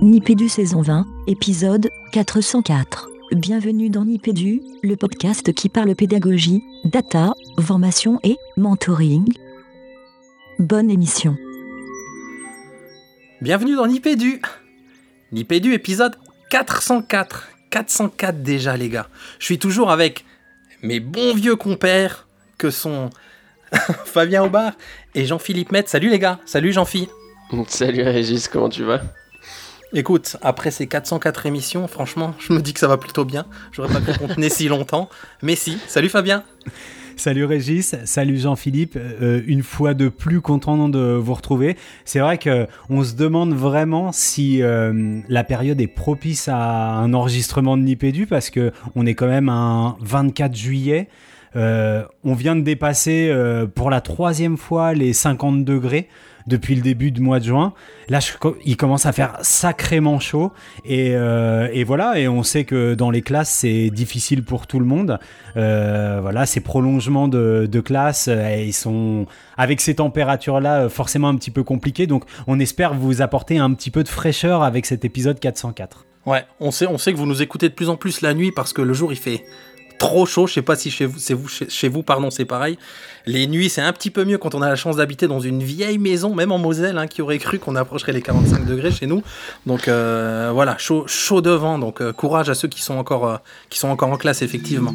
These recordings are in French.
Nipédu saison 20, épisode 404. Bienvenue dans Nipédu, le podcast qui parle pédagogie, data, formation et mentoring. Bonne émission. Bienvenue dans Nipédu. Nipédu épisode 404. 404 déjà les gars. Je suis toujours avec mes bons vieux compères que sont Fabien Aubard et Jean-Philippe Metz. Salut les gars. Salut Jean-Philippe. Salut Régis, comment tu vas? Écoute, après ces 404 émissions, franchement, je me dis que ça va plutôt bien. J'aurais pas pu contenir si longtemps. Mais si. Salut Fabien. Salut Régis, salut Jean-Philippe. Euh, une fois de plus content de vous retrouver. C'est vrai que on se demande vraiment si euh, la période est propice à un enregistrement de Nipédu parce que on est quand même un 24 juillet. Euh, on vient de dépasser pour la troisième fois les 50 degrés depuis le début du mois de juin. Là, il commence à faire sacrément chaud. Euh, et, voilà, et on sait que dans les classes, c'est difficile pour tout le monde. Euh, voilà, ces prolongements de, de classe, euh, ils sont, avec ces températures-là, forcément un petit peu compliqués. Donc, on espère vous apporter un petit peu de fraîcheur avec cet épisode 404. Ouais, on sait, on sait que vous nous écoutez de plus en plus la nuit parce que le jour, il fait trop chaud. Je sais pas si chez vous, c'est vous, chez, vous, pardon, c'est pareil. Les nuits, c'est un petit peu mieux quand on a la chance d'habiter dans une vieille maison, même en Moselle, hein, qui aurait cru qu'on approcherait les 45 degrés chez nous. Donc euh, voilà, chaud, chaud devant. Donc euh, courage à ceux qui sont encore, euh, qui sont encore en classe, effectivement.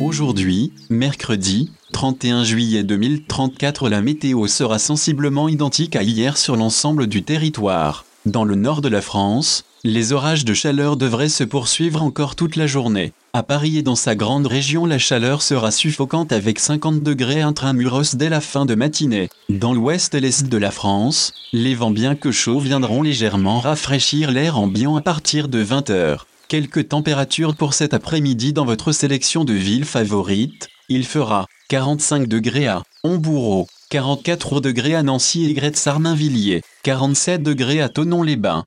Aujourd'hui, mercredi 31 juillet 2034, la météo sera sensiblement identique à hier sur l'ensemble du territoire. Dans le nord de la France, les orages de chaleur devraient se poursuivre encore toute la journée. À Paris et dans sa grande région, la chaleur sera suffocante avec 50 degrés intramuros dès la fin de matinée. Dans l'ouest et l'est de la France, les vents bien que chauds viendront légèrement rafraîchir l'air ambiant à partir de 20h. Quelques températures pour cet après-midi dans votre sélection de villes favorites. Il fera 45 degrés à Hombourg, 44 degrés à Nancy et Gretz-Sarninvilliers, 47 degrés à Tonon-les-Bains.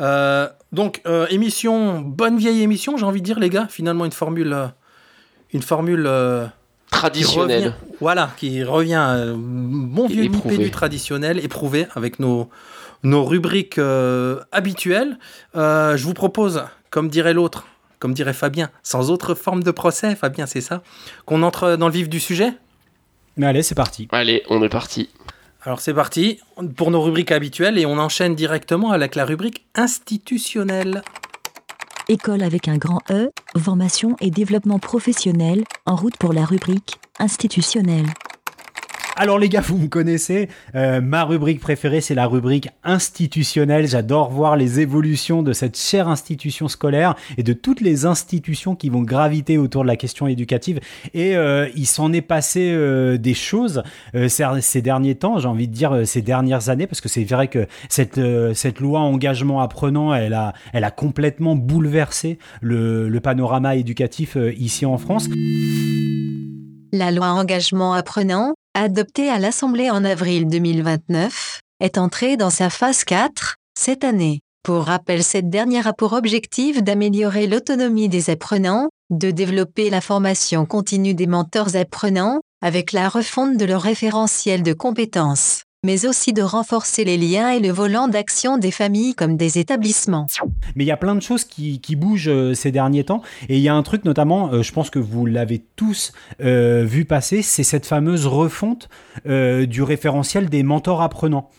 Euh, donc, euh, émission, bonne vieille émission, j'ai envie de dire, les gars. Finalement, une formule. Euh, une formule. Traditionnelle. voilà, qui revient. bon vieux du traditionnel, éprouvé, avec nos, nos rubriques habituelles. je vous propose, comme dirait l'autre, comme dirait Fabien, sans autre forme de procès, Fabien, c'est ça, qu'on entre dans le vif du sujet? Mais allez, c'est parti. Allez, on est parti. Alors c'est parti pour nos rubriques habituelles et on enchaîne directement avec la rubrique institutionnelle. École avec un grand E, formation et développement professionnel, en route pour la rubrique institutionnelle. Alors les gars, vous me connaissez, euh, ma rubrique préférée c'est la rubrique institutionnelle. J'adore voir les évolutions de cette chère institution scolaire et de toutes les institutions qui vont graviter autour de la question éducative. Et euh, il s'en est passé euh, des choses ces, derniers temps, j'ai envie de dire ces dernières années, parce que c'est vrai que cette, loi engagement apprenant, elle a, elle a complètement bouleversé le, le panorama éducatif ici en France. La loi engagement apprenant, adoptée à l'Assemblée en avril 2029, est entrée dans sa phase 4 cette année. Pour rappel, cette dernière a pour objectif d'améliorer l'autonomie des apprenants, de développer la formation continue des mentors apprenants, avec la refonte de leur référentiel de compétences mais aussi de renforcer les liens et le volant d'action des familles comme des établissements. Mais il y a plein de choses qui, bougent euh, ces derniers temps, et il y a un truc notamment, euh, je pense que vous l'avez tous euh, vu passer, c'est cette fameuse refonte du référentiel des mentors apprenants.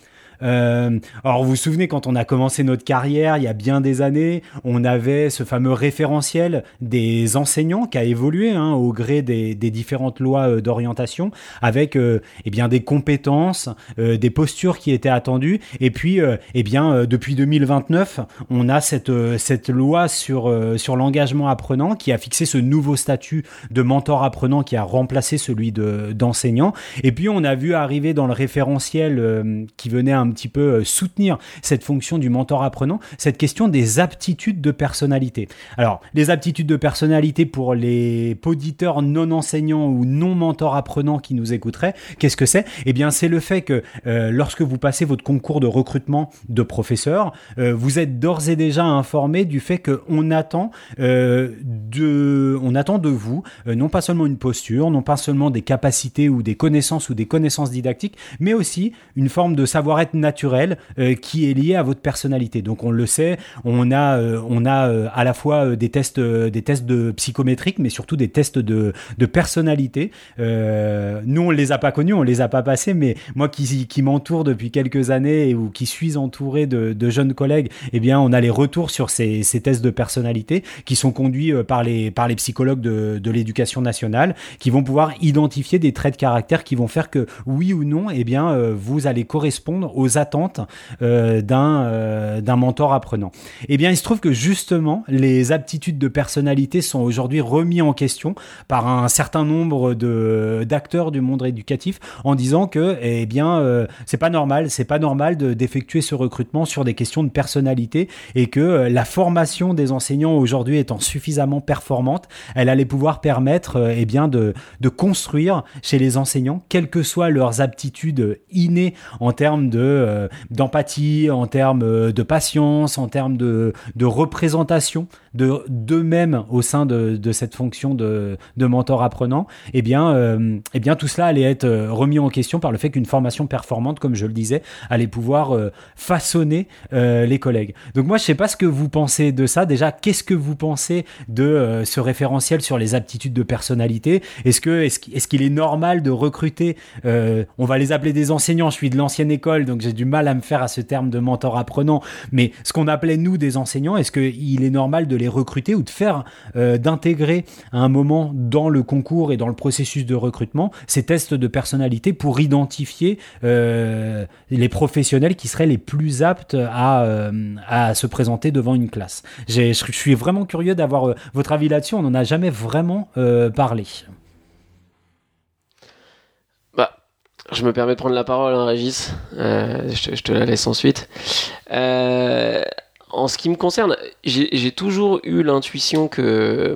Euh, alors vous vous souvenez quand on a commencé notre carrière il y a bien des années, on avait ce fameux référentiel des enseignants qui a évolué hein, au gré des, différentes lois euh, d'orientation, avec euh, eh bien des compétences, des postures qui étaient attendues, et puis eh bien depuis 2029, on a cette cette loi sur sur l'engagement apprenant qui a fixé ce nouveau statut de mentor apprenant qui a remplacé celui de d'enseignant, et puis on a vu arriver dans le référentiel qui venait un un petit peu euh, soutenir cette fonction du mentor apprenant, cette question des aptitudes de personnalité. Alors, les aptitudes de personnalité pour les auditeurs non enseignants ou non mentors apprenants qui nous écouteraient, qu'est-ce que c'est? Eh bien, c'est le fait que euh, lorsque vous passez votre concours de recrutement de professeur, euh, vous êtes d'ores et déjà informé du fait qu'on attend attend de vous non pas seulement une posture, non pas seulement des capacités ou des connaissances ou des connaissances didactiques, mais aussi une forme de savoir-être naturel qui est lié à votre personnalité. Donc on le sait, on a, on a à la fois des tests, des tests de psychométriques, mais surtout des tests de, de personnalité. nous, on les a pas connus, on les a pas passés, mais moi qui, qui m'entoure depuis quelques années ou qui suis entouré de, de, jeunes collègues, eh bien, on a les retours sur ces, ces tests de personnalité qui sont conduits par les, par les psychologues de, de l'éducation nationale, qui vont pouvoir identifier des traits de caractère qui vont faire que oui ou non, eh bien, euh, vous allez correspondre aux attentes euh, d'un euh, d'un mentor apprenant. Eh bien, il se trouve que justement, les aptitudes de personnalité sont aujourd'hui remis en question par un certain nombre de d'acteurs du monde éducatif en disant que, eh bien, c'est pas normal, c'est pas normal d'effectuer ce recrutement sur des questions de personnalité et que la formation des enseignants aujourd'hui étant suffisamment performante, elle allait pouvoir permettre, eh bien, de, de construire chez les enseignants, quelles que soient leurs aptitudes innées en termes de euh, d'empathie, en termes euh, de patience, en termes de représentation de d'eux-mêmes au sein de, de, cette fonction de, de mentor apprenant, eh bien, euh, eh bien tout cela allait être remis en question par le fait qu'une formation performante, comme je le disais, allait pouvoir façonner les collègues. Donc moi, je sais pas ce que vous pensez de ça. Déjà, qu'est-ce que vous pensez de ce référentiel sur les aptitudes de personnalité? Est-ce qu'il est normal de recruter euh, On va les appeler des enseignants. Je suis de l'ancienne école, donc j'ai du mal à me faire à ce terme de mentor apprenant. Mais ce qu'on appelait nous des enseignants, est-ce qu'il est normal de les recruter ou de faire euh, d'intégrer à un moment dans le concours et dans le processus de recrutement ces tests de personnalité pour identifier euh, les professionnels qui seraient les plus aptes à, à se présenter devant une classe. Je suis vraiment curieux d'avoir votre avis là-dessus. On n'en a jamais vraiment parlé. Je me permets de prendre la parole, hein, Régis. Euh, je, te, la laisse ensuite. Euh, en ce qui me concerne, j'ai toujours eu l'intuition que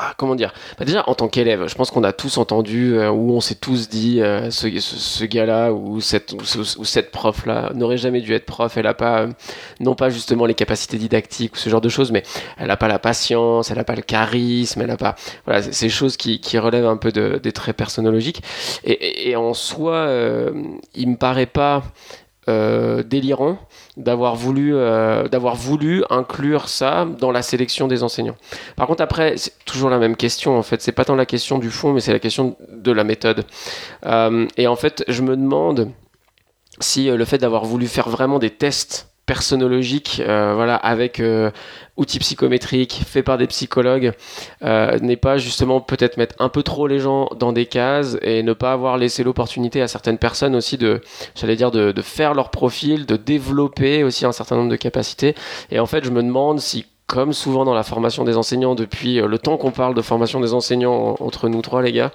ah, comment dire? Bah Déjà, en tant qu'élève, je pense qu'on a tous entendu euh, ou on s'est tous dit euh, ce, gars-là ou cette, prof-là n'aurait jamais dû être prof. Elle n'a pas, euh, non pas justement les capacités didactiques ou ce genre de choses, mais elle n'a pas la patience, elle n'a pas le charisme, elle n'a pas. Voilà, ces choses qui, relèvent un peu de, des traits personnologiques. Et, et, en soi, il me paraît pas délirant d'avoir voulu, euh, d'avoir voulu inclure ça dans la sélection des enseignants. Par contre, après, c'est toujours la même question, en fait. C'est pas tant la question du fond, mais c'est la question de la méthode. Euh, et en fait, je me demande si euh, le fait d'avoir voulu faire vraiment des tests personnologiques, voilà, avec outils psychométriques faits par des psychologues euh, n'est pas justement peut-être mettre un peu trop les gens dans des cases et ne pas avoir laissé l'opportunité à certaines personnes aussi de, j'allais dire, de, de faire leur profil, de développer aussi un certain nombre de capacités. Et en fait, je me demande si comme souvent dans la formation des enseignants depuis euh, le temps qu'on parle de formation des enseignants entre nous trois les gars,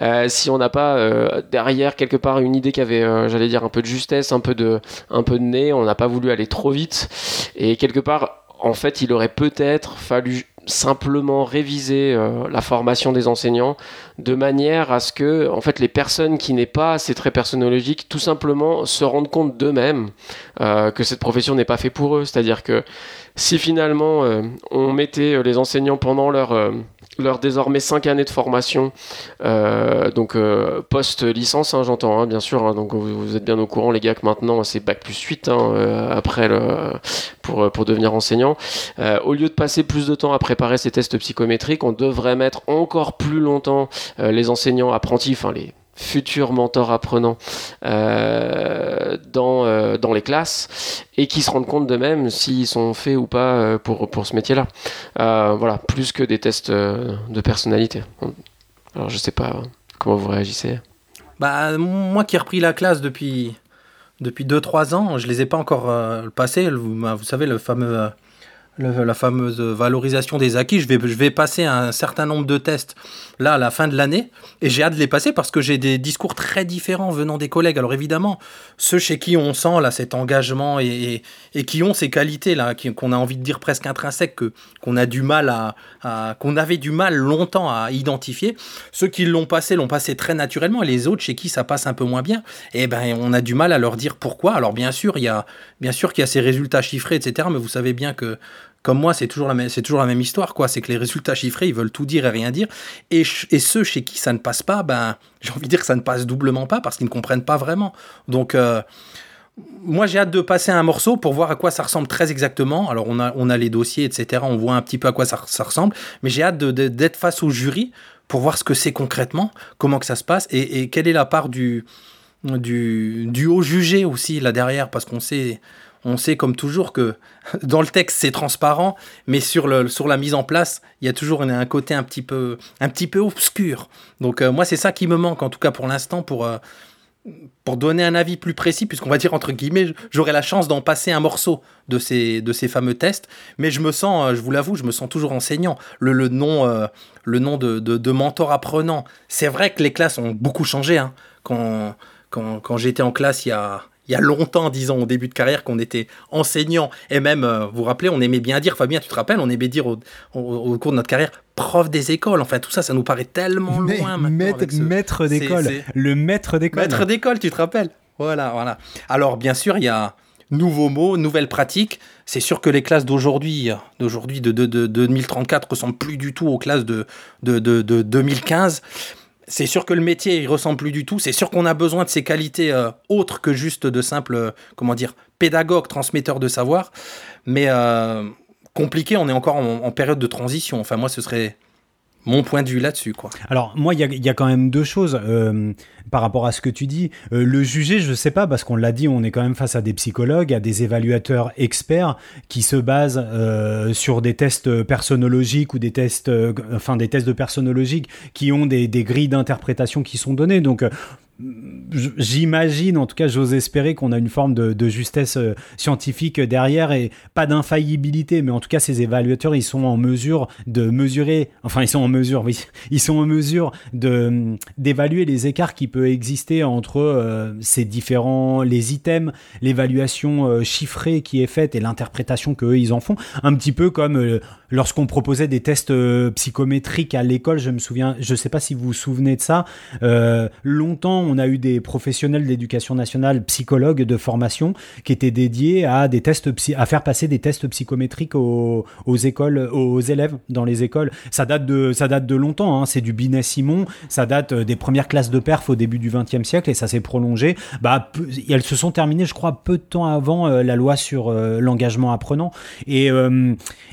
euh, si on n'a pas euh, derrière quelque part une idée qui avait, j'allais dire, un peu de justesse, un peu de, un peu de nez, on n'a pas voulu aller trop vite. Et quelque part en fait, il aurait peut-être fallu simplement réviser euh, la formation des enseignants de manière à ce que en fait les personnes qui n'aient pas assez traits personnologiques tout simplement se rendent compte d'eux-mêmes euh, que cette profession n'est pas faite pour eux. C'est-à-dire que si finalement euh, on mettait les enseignants pendant leur leur désormais 5 années de formation, euh, donc euh, post-licence, hein, j'entends, hein, bien sûr. Hein, donc vous, êtes bien au courant, les gars, que maintenant c'est bac plus 8 hein, euh, après le, pour, pour devenir enseignant. au lieu de passer plus de temps à préparer ces tests psychométriques, on devrait mettre encore plus longtemps les enseignants apprentis, enfin les futurs mentors apprenants euh, dans, euh, dans les classes et qui se rendent compte d'eux-mêmes s'ils sont faits ou pas euh, pour, pour ce métier-là. voilà, plus que des tests de personnalité. Alors je sais pas comment vous réagissez. Bah, moi qui ai repris la classe depuis, depuis 2-3 ans, je les ai pas encore passés. Vous, vous savez, le fameux la fameuse valorisation des acquis. Je vais, je vais passer un certain nombre de tests là à la fin de l'année et j'ai hâte de les passer parce que j'ai des discours très différents venant des collègues. Alors évidemment, ceux chez qui on sent là cet engagement et, et, qui ont ces qualités là, qu'on a envie de dire presque intrinsèques, que qu'on a du mal à, qu'on avait du mal longtemps à identifier. Ceux qui l'ont passé l'ont passé très naturellement et les autres chez qui ça passe un peu moins bien, eh ben on a du mal à leur dire pourquoi. Alors bien sûr, il y a bien sûr qu'il y a ces résultats chiffrés, etc. Mais vous savez bien que comme moi, c'est toujours, la même, histoire, quoi. C'est que les résultats chiffrés, ils veulent tout dire et rien dire. Et, et ceux chez qui ça ne passe pas, ben, j'ai envie de dire que ça ne passe doublement pas parce qu'ils ne comprennent pas vraiment. Donc, euh, moi, j'ai hâte de passer un morceau pour voir à quoi ça ressemble très exactement. Alors, on a, les dossiers, etc. On voit un petit peu à quoi ça, ressemble. Mais j'ai hâte d'être face au jury pour voir ce que c'est concrètement, comment que ça se passe et, quelle est la part du, du, du haut jugé aussi là derrière. Parce qu'on sait, on sait comme toujours que dans le texte c'est transparent, mais sur, le, sur la mise en place, il y a toujours un, côté un petit peu, un petit peu obscur. Donc, euh, moi, c'est ça qui me manque, en tout cas pour l'instant, pour. Euh, pour donner un avis plus précis, puisqu'on va dire entre guillemets, j'aurai la chance d'en passer un morceau de ces, de ces fameux tests, mais je me sens, euh, je vous l'avoue, je me sens toujours enseignant. Le, le nom, le nom de, de, mentor apprenant, c'est vrai que les classes ont beaucoup changé. Hein. Quand, quand, quand j'étais en classe il y a, il y a longtemps, disons, au début de carrière, qu'on était enseignant. Et même, euh, vous vous rappelez, on aimait bien dire, Fabien, tu te rappelles, on aimait dire au, cours de notre carrière, prof des écoles. Enfin, tout ça, ça nous paraît tellement loin maintenant. Maître, d'école. Le maître d'école. Maître d'école, tu te rappelles? Voilà, voilà. Alors, bien sûr, il y a nouveaux mots, nouvelles pratiques. C'est sûr que les classes d'aujourd'hui, d'aujourd'hui de, de, de, 2034, ressemblent plus du tout aux classes de 2015 c'est sûr que le métier, il ressemble plus du tout. C'est sûr qu'on a besoin de ces qualités euh, autres que juste de simples, euh, comment dire, pédagogues, transmetteurs de savoir. Mais euh, compliqué, on est encore en, période de transition. Enfin, moi, ce serait mon point de vue là-dessus. quoi. Alors, moi, il y, a quand même deux choses par rapport à ce que tu dis. Euh, le juger, je sais pas, parce qu'on l'a dit, on est quand même face à des psychologues, à des évaluateurs experts qui se basent euh, sur des tests personnologiques ou des tests, euh, enfin des tests de personnologique qui ont des, des grilles d'interprétation qui sont données. Donc j'imagine, en tout cas, j'ose espérer qu'on a une forme de, justesse euh, scientifique derrière et pas d'infaillibilité, mais en tout cas, ces évaluateurs, ils sont en mesure de mesurer, enfin, ils sont en mesure, oui, ils sont en mesure de d'évaluer les écarts qui peuvent exister entre euh, ces différents, les items, l'évaluation euh, chiffrée qui est faite et l'interprétation qu'eux, ils en font, un petit peu comme lorsqu'on proposait des tests psychométriques à l'école, je me souviens, je sais pas si vous vous souvenez de ça, longtemps, on a eu des professionnels d'éducation nationale, psychologues de formation, qui étaient dédiés à des tests à faire passer des tests psychométriques aux, écoles, aux élèves dans les écoles. Ça date de, ça date de longtemps. Hein. C'est du Binet Simon. Ça date euh, des premières classes de perf au début du XXe siècle et ça s'est prolongé. Bah, elles se sont terminées, je crois, peu de temps avant euh, la loi sur euh, l'engagement apprenant. Et,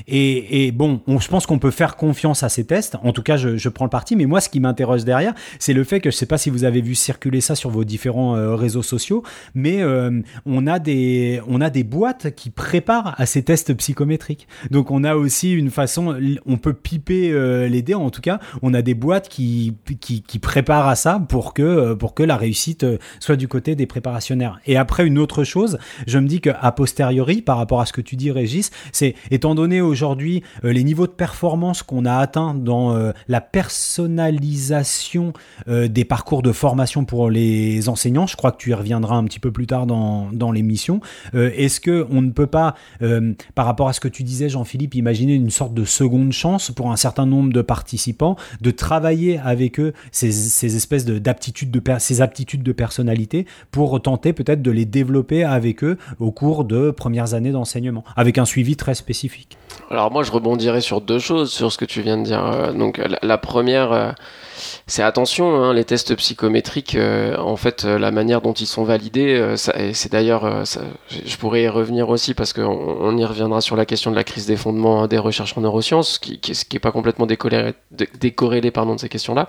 et, bon, je pense qu'on peut faire confiance à ces tests. En tout cas, je, prends le parti. Mais moi, ce qui m'intéresse derrière, c'est le fait que je sais pas si vous avez vu circuler ça sur vos différents euh, réseaux sociaux, mais euh, on, a des, on a des boîtes qui préparent à ces tests psychométriques. Donc on a aussi une façon, on peut piper euh, les dés, en tout cas, on a des boîtes qui, préparent à ça pour que, pour que la réussite soit du côté des préparationnaires. Et après, une autre chose, je me dis qu'à posteriori, par rapport à ce que tu dis, Régis, c'est étant donné aujourd'hui les niveaux de performance qu'on a atteints dans la personnalisation des parcours de formation pour les enseignants. Je crois que tu y reviendras un petit peu plus tard dans, l'émission. Euh, est-ce que on ne peut pas, euh, par rapport à ce que tu disais, Jean-Philippe, imaginer une sorte de seconde chance pour un certain nombre de participants de travailler avec eux ces, ces espèces d'aptitudes de, ces aptitudes de personnalité pour tenter peut-être de les développer avec eux au cours de premières années d'enseignement, avec un suivi très spécifique? Alors moi, je rebondirais sur deux choses sur ce que tu viens de dire. Euh, donc la, première c'est attention, hein, les tests psychométriques, euh, en fait, euh, la manière dont ils sont validés, euh, c'est d'ailleurs, je pourrais y revenir aussi parce qu'on on y reviendra sur la question de la crise des fondements des recherches en neurosciences, qui, qui, qui est pas complètement décorrélé, décorrélé pardon, de ces questions-là.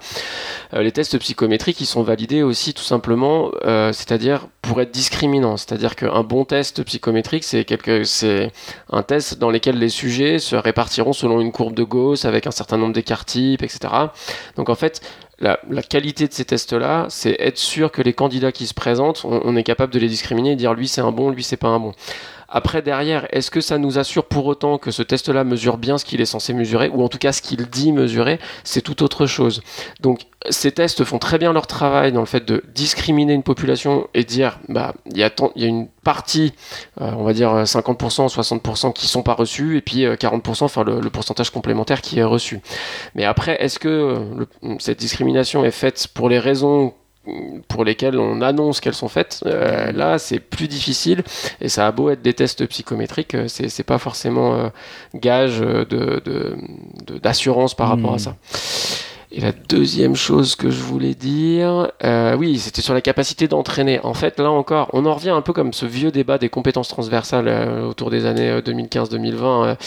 les tests psychométriques, ils sont validés aussi tout simplement, c'est-à-dire pour être discriminants, c'est-à-dire qu'un bon test psychométrique, c'est c'est un test dans lequel les sujets se répartiront selon une courbe de Gauss avec un certain nombre d'écarts types, etc. Donc en fait, la, qualité de ces tests-là, c'est être sûr que les candidats qui se présentent, on, est capable de les discriminer et dire lui c'est un bon, lui c'est pas un bon. Après, derrière, est-ce que ça nous assure pour autant que ce test-là mesure bien ce qu'il est censé mesurer, ou en tout cas ce qu'il dit mesurer C'est tout autre chose. Donc, ces tests font très bien leur travail dans le fait de discriminer une population et dire, bah, il y, a y a une partie, euh, on va dire 50%, 60% qui sont pas reçus, et puis 40%, euh, enfin le, pourcentage complémentaire qui est reçu. Mais après, est-ce que cette discrimination est faite pour les raisons pour lesquelles on annonce qu'elles sont faites, euh, là c'est plus difficile et ça a beau être des tests psychométriques, euh, c'est pas forcément euh, gage d'assurance de, par rapport à hmm. ça. Et la deuxième chose que je voulais dire, euh, oui, c'était sur la capacité d'entraîner. En fait, là encore, on en revient un peu comme ce vieux débat des compétences transversales euh, autour des années 2015-2020.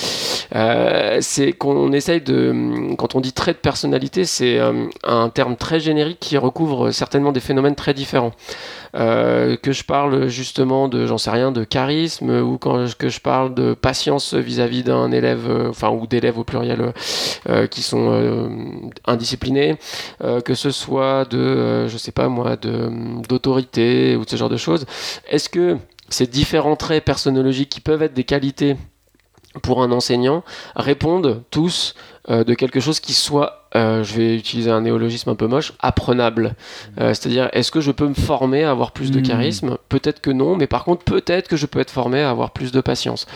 Euh, c'est qu'on essaye de, quand on dit trait de personnalité, c'est un terme très générique qui recouvre certainement des phénomènes très différents. Euh, que je parle justement de, j'en sais rien, de charisme, ou quand que je parle de patience vis-à-vis d'un élève, euh, enfin, ou d'élèves au pluriel euh, qui sont indisciplinés, que ce soit de, je sais pas moi, d'autorité ou de ce genre de choses. Est-ce que ces différents traits personnologiques qui peuvent être des qualités pour un enseignant répondent tous euh, de quelque chose qui soit, euh, je vais utiliser un néologisme un peu moche, apprenable. Euh, c'est-à-dire, est-ce que je peux me former à avoir plus de hmm. charisme? Peut-être que non, mais par contre, peut-être que je peux être formé à avoir plus de patience.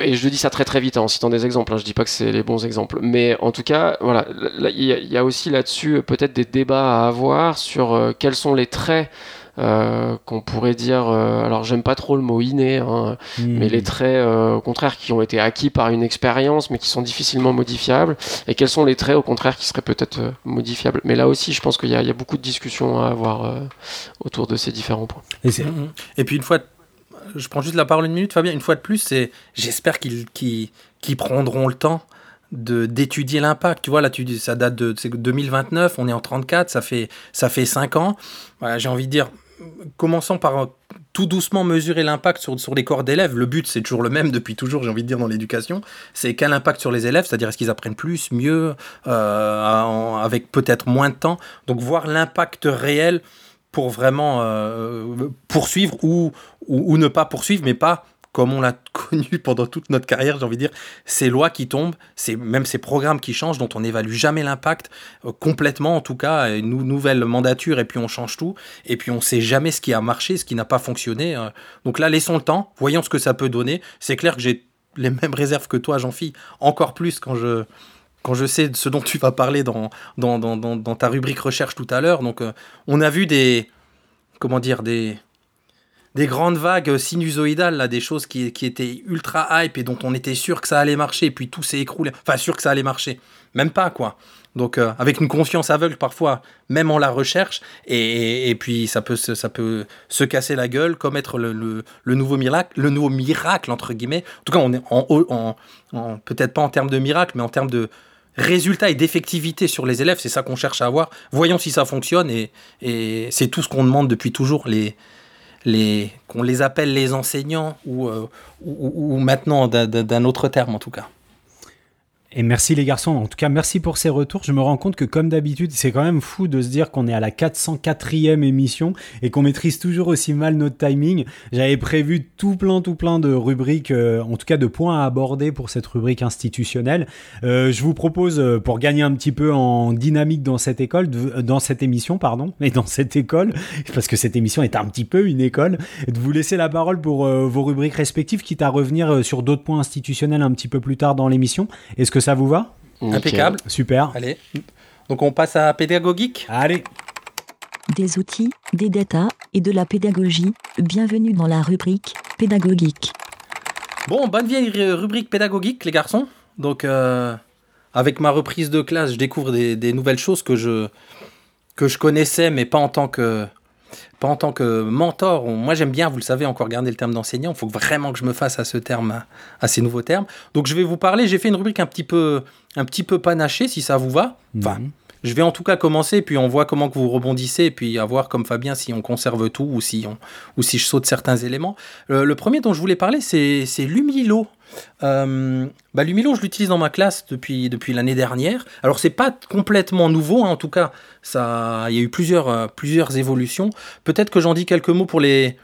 Et je dis ça très très vite hein, en citant des exemples, hein, je dis pas que c'est les bons exemples. Mais en tout cas, voilà, il y, a aussi là-dessus peut-être des débats à avoir sur quels sont les traits euh, qu'on pourrait dire, euh, alors j'aime pas trop le mot inné, hein, hmm. mais les traits euh, au contraire qui ont été acquis par une expérience mais qui sont difficilement modifiables, et quels sont les traits au contraire qui seraient peut-être modifiables? Mais là aussi, je pense qu'il y, a beaucoup de discussions à avoir autour de ces différents points. Et, mm-hmm. et, puis une fois, je prends juste la parole une minute, Fabien, une fois de plus, c'est j'espère qu'ils prendront le temps de d'étudier l'impact. Tu vois, là, tu, ça date de 2029, on est en 34, ça fait, ça fait 5 ans. Voilà, J'ai envie de dire, commençons par tout doucement mesurer l'impact sur, sur les corps d'élèves. Le but, c'est toujours le même depuis toujours, j'ai envie de dire, dans l'éducation. C'est quel impact sur les élèves, c'est-à-dire est-ce qu'ils apprennent plus, mieux, euh, avec peut-être moins de temps. Donc voir l'impact réel pour vraiment euh, poursuivre ou, ou, ne pas poursuivre, mais pas comme on l'a connu pendant toute notre carrière, j'ai envie de dire, ces lois qui tombent, c'est même ces programmes qui changent, dont on n'évalue jamais l'impact, euh, complètement en tout cas, une nouvelle mandature, et puis on change tout, et puis on sait jamais ce qui a marché, ce qui n'a pas fonctionné. Euh. Donc là, laissons le temps, voyons ce que ça peut donner. C'est clair que j'ai les mêmes réserves que toi, Jean-Philippe, encore plus quand je, sais ce dont tu vas parler dans ta rubrique recherche tout à l'heure. Donc, euh, on a vu des, comment dire, des, des grandes vagues sinusoïdales, là, des choses qui, étaient ultra hype et dont on était sûr que ça allait marcher, et puis tout s'est écroulé. Enfin, sûr que ça allait marcher. Même pas, quoi. Donc, euh, avec une confiance aveugle parfois, même en la recherche, et, puis ça peut, ça peut se casser la gueule, comme être le, nouveau miracle, le nouveau miracle, entre guillemets. En tout cas, on est en, en, peut-être pas en termes de miracle, mais en termes de résultats et d'effectivité sur les élèves, c'est ça qu'on cherche à avoir. Voyons si ça fonctionne, et, et c'est tout ce qu'on demande depuis toujours. Les, qu'on les appelle les enseignants ou, euh, ou maintenant d'un autre terme en tout cas. Et merci les garçons, en tout cas merci pour ces retours. Je me rends compte que comme d'habitude, c'est quand même fou de se dire qu'on est à la 404e émission et qu'on maîtrise toujours aussi mal notre timing. J'avais prévu tout plein tout plein de rubriques, euh, en tout cas de points à aborder pour cette rubrique institutionnelle. Euh, je vous propose, euh, pour gagner un petit peu en dynamique dans cette école, dans cette émission, pardon, mais dans cette école, parce que cette émission est un petit peu une école, de vous laisser la parole pour vos rubriques respectives, quitte à revenir sur d'autres points institutionnels un petit peu plus tard dans l'émission. Est-ce que ça vous va Impeccable. Super. Allez. Donc on passe à pédagogique. Allez. Des outils, des data et de la pédagogie. Bienvenue dans la rubrique pédagogique. Bon, bonne vieille rubrique pédagogique, les garçons. Donc, euh, avec ma reprise de classe, je découvre des, des, nouvelles choses que je, que je connaissais, mais pas en tant que, pas en tant que mentor. Moi, j'aime bien, vous le savez, encore garder le terme d'enseignant. Il faut vraiment que je me fasse à ce terme, à, ces nouveaux termes. Donc, je vais vous parler. J'ai fait une rubrique un petit peu, un petit peu panachée, si ça vous va. Enfin, mhm. Je vais en tout cas commencer, puis on voit comment vous rebondissez, et puis à voir comme Fabien si on conserve tout ou si, on, je saute certains éléments. Euh, le premier dont je voulais parler, c'est Lumilo. Euh, bah, Lumilo, je l'utilise dans ma classe depuis, depuis l'année dernière. Alors, c'est pas complètement nouveau, hein, en tout cas, ça, il y a eu plusieurs, euh, plusieurs évolutions. Peut-être que j'en dis quelques mots pour les,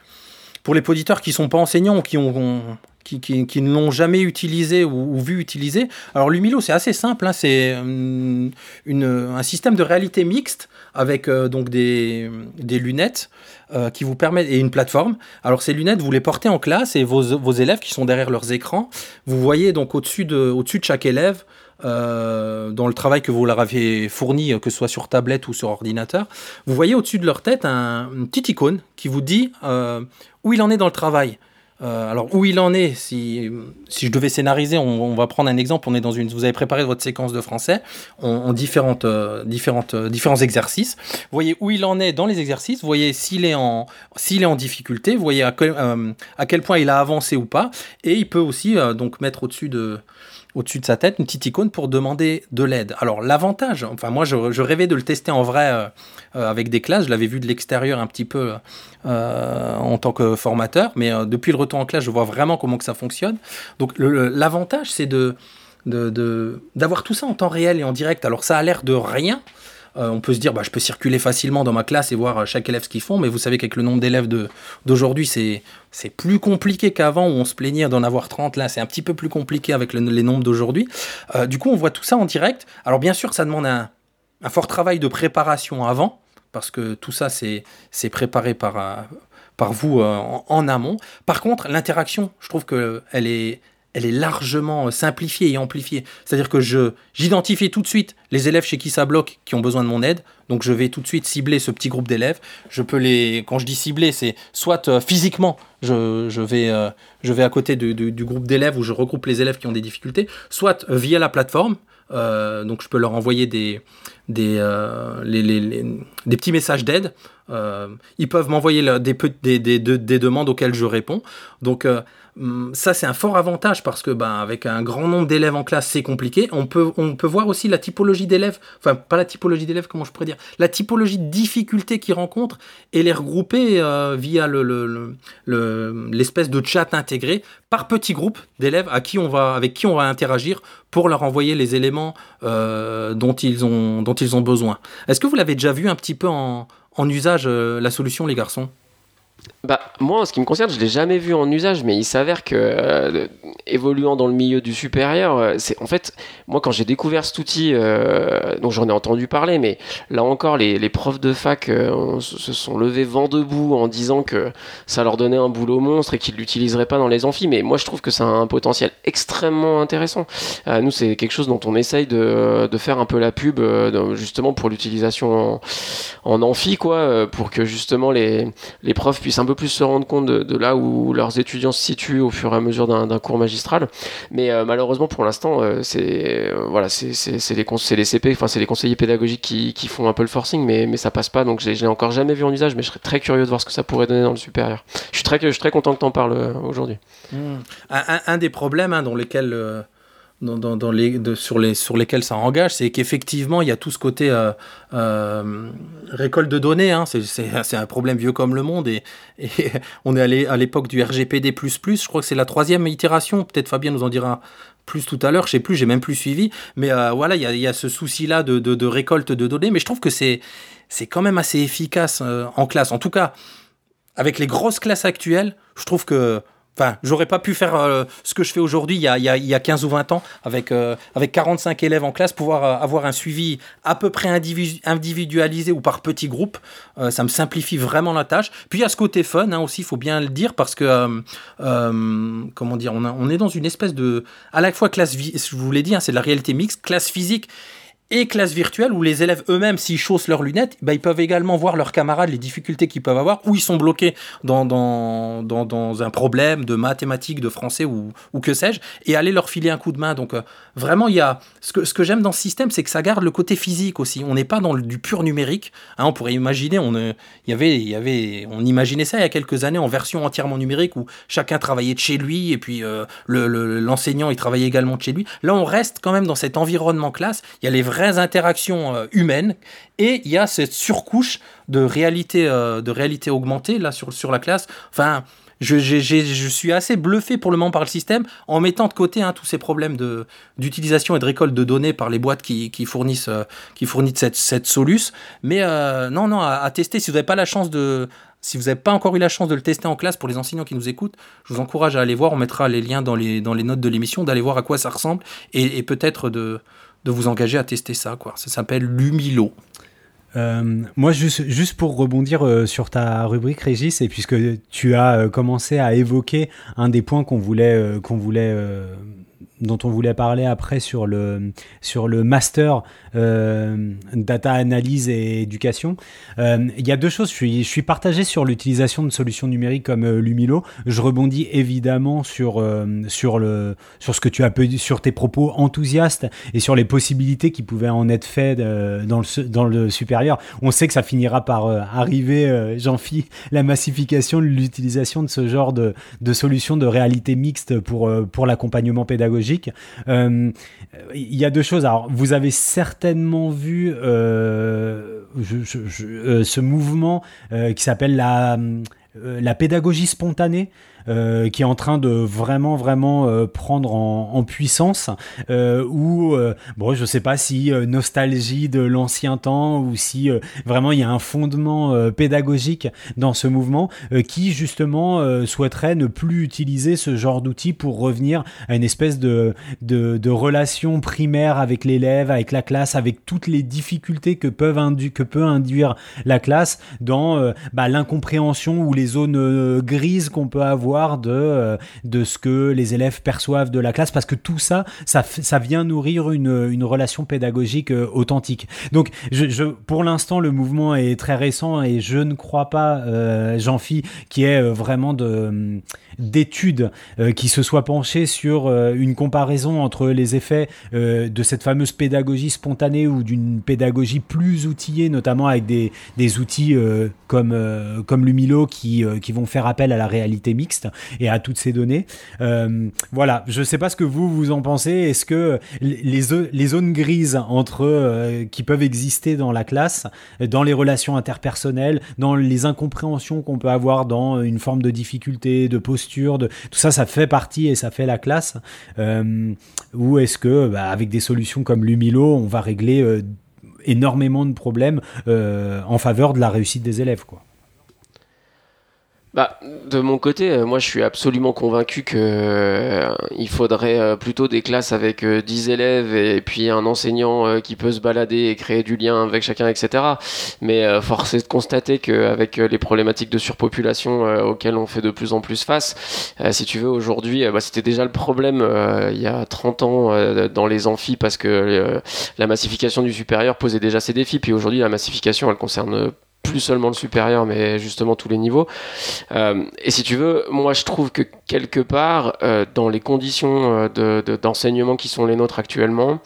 pour les auditeurs qui sont pas enseignants ou qui ont, qui, qui, ne l'ont jamais utilisé ou, vu utiliser. Alors Lumilo, c'est assez simple, hein, c'est euh, une, un système de réalité mixte avec euh, donc des, lunettes euh, qui vous permettent et une plateforme. Alors ces lunettes, vous les portez en classe et vos, élèves qui sont derrière leurs écrans, vous voyez donc au-dessus de, chaque élève dans le travail que vous leur avez fourni, que ce soit sur tablette ou sur ordinateur, vous voyez au-dessus de leur tête un, une petite icône qui vous dit où il en est dans le travail. Euh, alors où il en est, si, si je devais scénariser, on, va prendre un exemple. On est dans une, vous avez préparé votre séquence de français en, différentes, euh, différentes, euh, différents exercices. Vous voyez où il en est dans les exercices. Vous voyez s'il est en, s'il est en difficulté. Vous voyez à quel, à quel point il a avancé ou pas. Et il peut aussi donc mettre au-dessus de au-dessus de sa tête une petite icône pour demander de l'aide. Alors l'avantage, enfin moi je, rêvais de le tester en vrai euh, euh, avec des classes, je l'avais vu de l'extérieur un petit peu euh, en tant que formateur, mais depuis le retour en classe je vois vraiment comment que ça fonctionne. Donc l'avantage c'est de d'avoir tout ça en temps réel et en direct. Alors ça a l'air de rien, euh, on peut se dire, bah, je peux circuler facilement dans ma classe et voir euh, chaque élève ce qu'ils font, mais vous savez qu'avec le nombre d'élèves d'aujourd'hui, c'est, plus compliqué qu'avant où on se plaignait d'en avoir 30. Là, c'est un petit peu plus compliqué avec les nombres d'aujourd'hui. Euh, du coup, on voit tout ça en direct. Alors, bien sûr, ça demande un, fort travail de préparation avant, parce que tout ça, c'est, c'est préparé par, par vous en, en, amont. Par contre, l'interaction, je trouve qu'elle est, elle est largement euh, simplifiée et amplifiée. C'est-à-dire que je j'identifie tout de suite les élèves chez qui ça bloque, qui ont besoin de mon aide. Donc je vais tout de suite cibler ce petit groupe d'élèves. Je peux les, quand je dis cibler, c'est soit euh, physiquement, je, je, vais, euh, je vais à côté du groupe d'élèves où je regroupe les élèves qui ont des difficultés, soit via la plateforme. donc je peux leur envoyer des, des, les, les, des petits messages d'aide. ils peuvent m'envoyer des, des, des, des, demandes auxquelles je réponds. Donc ça, c'est un fort avantage parce que, ben, avec un grand nombre d'élèves en classe, c'est compliqué. On peut, on peut voir aussi la typologie d'élèves, enfin, pas la typologie d'élèves, comment je pourrais dire, la typologie de difficultés qu'ils rencontrent et les regrouper euh, via l'espèce le, de chat intégré par petits groupes d'élèves avec qui on va interagir pour leur envoyer les éléments euh, dont, ils ont, dont ils ont besoin. Est-ce que vous l'avez déjà vu un petit peu en, en usage, euh, la solution, les garçons? Bah, moi, en ce qui me concerne, je l'ai jamais vu en usage, mais il s'avère que, euh, évoluant dans le milieu du supérieur, euh, c'est en fait, moi, quand j'ai découvert cet outil, euh, donc j'en ai entendu parler, mais là encore, les, profs de fac se sont levés vent debout en disant que ça leur donnait un boulot monstre et qu'ils l'utiliseraient pas dans les amphis. Mais moi, je trouve que ça a un potentiel extrêmement intéressant. nous, c'est quelque chose dont on essaye de, faire un peu la pub, justement pour l'utilisation en, en, amphi, pour que justement les profs puissent un peu plus se rendre compte de, là où leurs étudiants se situent au fur et à mesure d'un cours magistral. Mais euh, malheureusement, pour l'instant, euh, c'est euh, voilà, c'est les, les CP, enfin c'est les conseillers pédagogiques qui, qui, font un peu le forcing, mais, mais ça passe pas. Donc je l'ai encore jamais vu en usage, mais je serais très curieux de voir ce que ça pourrait donner dans le supérieur. Je suis très, je suis très content que tu en parles aujourd'hui. Mmh. Un, des problèmes hein, dans lesquels dans, les, sur, les, sur lesquels ça engage, c'est qu'effectivement, il y a tout ce côté euh, euh, récolte de données. Hein. c'est un problème vieux comme le monde. Et, on est allé à l'époque du RGPD. Je crois que c'est la troisième itération. Peut-être Fabien nous en dira plus tout à l'heure. Je sais plus, j'ai même plus suivi. Mais euh, voilà, il y a, ce souci-là de, de, récolte de données. Mais je trouve que c'est quand même assez efficace en classe. En tout cas, avec les grosses classes actuelles, je trouve que Enfin, j'aurais pas pu faire euh, ce que je fais aujourd'hui il, il, y a 15 ou 20 ans avec, euh, avec 45 élèves en classe, pouvoir euh, avoir un suivi à peu près individualisé ou par petits groupes. ça me simplifie vraiment la tâche. Puis il y a ce côté fun hein, aussi, il faut bien le dire, parce que, comment dire, on, on, est dans une espèce de. À la fois classe, je vous l'ai dit, hein, c'est de la réalité mixte, classe physique et classe virtuelle où les élèves eux-mêmes, s'ils chaussent leurs lunettes, bah, ils peuvent également voir leurs camarades, les difficultés qu'ils peuvent avoir, où ils sont bloqués dans, dans, dans, dans, un problème de mathématiques, de français ou, ou que sais-je, et aller leur filer un coup de main. Donc euh, vraiment, il y a ce que, ce que j'aime dans ce système, c'est que ça garde le côté physique aussi. On n'est pas dans le, du pur numérique. Hein, on pourrait imaginer, on, euh, y avait, y avait, on imaginait ça il y a quelques années en version entièrement numérique où chacun travaillait de chez lui et puis euh, l'enseignant il travaillait également de chez lui. Là, on reste quand même dans cet environnement classe. Il y a les vrais interactions euh, humaines et il y a cette surcouche de réalité, euh, de réalité augmentée là sur, sur la classe. Enfin, je, je, suis assez bluffé pour le moment par le système en mettant de côté hein, tous ces problèmes d'utilisation et de récolte de données par les boîtes qui, qui fournissent, euh, qui fournissent cette, cette solus. Mais non, non, à, tester. Si vous n'avez pas la chance de, si vous n'avez pas encore eu la chance de le tester en classe pour les enseignants qui nous écoutent, je vous encourage à aller voir. On mettra les liens dans les, dans les notes de l'émission, d'aller voir à quoi ça ressemble et peut-être de, de vous engager à tester ça. Quoi. Ça s'appelle l'Humilo. Euh, moi, juste, juste pour rebondir euh, sur ta rubrique, Régis, et puisque tu as euh, commencé à évoquer un des points qu'on voulait, qu'on voulait dont on voulait parler après sur le, sur le master euh, data analyse et éducation. Euh, il y a deux choses. Je suis, je suis partagé sur l'utilisation de solutions numériques comme euh, Lumilo. Je rebondis évidemment sur, sur, le, sur ce que tu as pu, sur tes propos enthousiastes et sur les possibilités qui pouvaient en être faites dans, le, dans le supérieur. On sait que ça finira par arriver, Jean-Phi, la massification de l'utilisation de ce genre de, de solutions de réalité mixte pour, pour l'accompagnement pédagogique. Il y a deux choses. Vous avez certainement vu euh, euh, ce mouvement euh, qui s'appelle la pédagogie spontanée. Euh, qui est en train de vraiment vraiment euh, prendre en, puissance euh, ou bon je sais pas si nostalgie de l'ancien temps ou si vraiment il y a un fondement pédagogique dans ce mouvement qui justement souhaiterait ne plus utiliser ce genre d'outils pour revenir à une espèce de, de, de relation primaire avec l'élève, avec la classe, avec toutes les difficultés que, peuvent que peut induire la classe dans bah, l'incompréhension ou les zones grises qu'on peut avoir de, euh, de ce que les élèves perçoivent de la classe, parce que tout ça, ça, vient nourrir une, relation pédagogique euh, authentique. Donc, pour l'instant, le mouvement est très récent et je ne crois pas, euh, Jean-Phi, qui est vraiment de d'études euh, qui se soient penchées sur euh, une comparaison entre les effets euh, de cette fameuse pédagogie spontanée ou d'une pédagogie plus outillée, notamment avec des, des outils comme, comme Lumilo qui, qui vont faire appel à la réalité mixte et à toutes ces données. voilà, je ne sais pas ce que vous, vous en pensez. Est-ce que les, les zones grises entre, qui peuvent exister dans la classe, dans les relations interpersonnelles, dans les incompréhensions qu'on peut avoir dans une forme de difficulté, de posture, tout ça, ça fait partie et ça fait la classe. Euh, ou est-ce que, bah, avec des solutions comme Lumilo, on va régler euh, énormément de problèmes euh, en faveur de la réussite des élèves, quoi. Bah, de mon côté, euh, moi je suis absolument convaincu que euh, faudrait euh, plutôt des classes avec 10 élèves et puis un enseignant qui peut se balader et créer du lien avec chacun, etc. Mais force est de constater qu'avec les problématiques de surpopulation auxquelles on fait de plus en plus face, si tu veux, aujourd'hui, bah, c'était déjà le problème il y a 30 ans dans les amphis parce que la massification du supérieur posait déjà ses défis. Puis aujourd'hui, la massification, elle concerne plus seulement le supérieur, mais justement tous les niveaux. Euh, et si tu veux, moi je trouve que quelque part, euh, dans les conditions euh, d'enseignement qui sont les nôtres actuellement,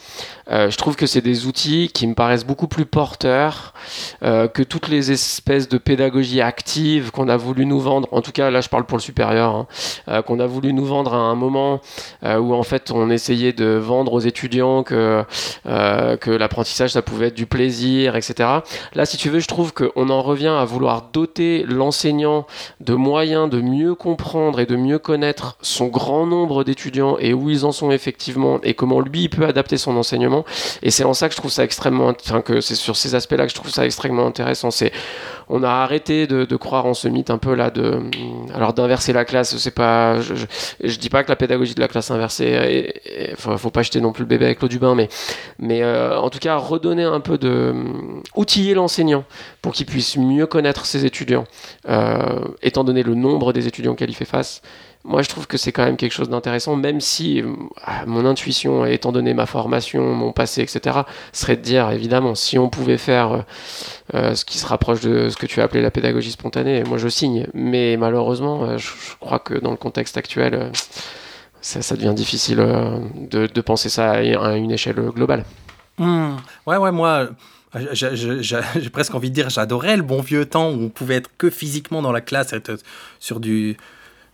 je trouve que c'est des outils qui me paraissent beaucoup plus porteurs que toutes les espèces de pédagogie active qu'on a voulu nous vendre. En tout cas, là je parle pour le supérieur, hein, qu'on a voulu nous vendre à un moment où en fait on essayait de vendre aux étudiants que, que l'apprentissage ça pouvait être du plaisir, etc. Là, si tu veux, je trouve qu'on on en revient à vouloir doter l'enseignant de moyens de mieux comprendre et de mieux connaître son grand nombre d'étudiants et où ils en sont effectivement et comment lui il peut adapter son enseignement. Et c'est en ça que je trouve ça extrêmement, enfin que c'est sur ces aspects-là que je trouve ça extrêmement intéressant. C'est on a arrêté de, croire en ce mythe un peu là de alors d'inverser la classe c'est pas je, je, dis pas que la pédagogie de la classe inversée il faut, faut, pas jeter non plus le bébé avec l'eau du bain mais mais euh, en tout cas redonner un peu de outiller l'enseignant pour qu'il puisse mieux connaître ses étudiants euh, étant donné le nombre des étudiants auxquels il fait face moi je trouve que c'est quand même quelque chose d'intéressant, même si euh, mon intuition, étant donné ma formation, mon passé, etc., serait de dire évidemment, si on pouvait faire euh, euh, ce qui se rapproche de ce que tu as appelé la pédagogie spontanée, moi je signe. Mais malheureusement, je, crois que dans le contexte actuel, ça, devient difficile de, penser ça à une échelle globale. Mmh. Ouais, ouais, moi j'ai presque envie de dire, j'adorais le bon vieux temps où on pouvait être que physiquement dans la classe, être sur du,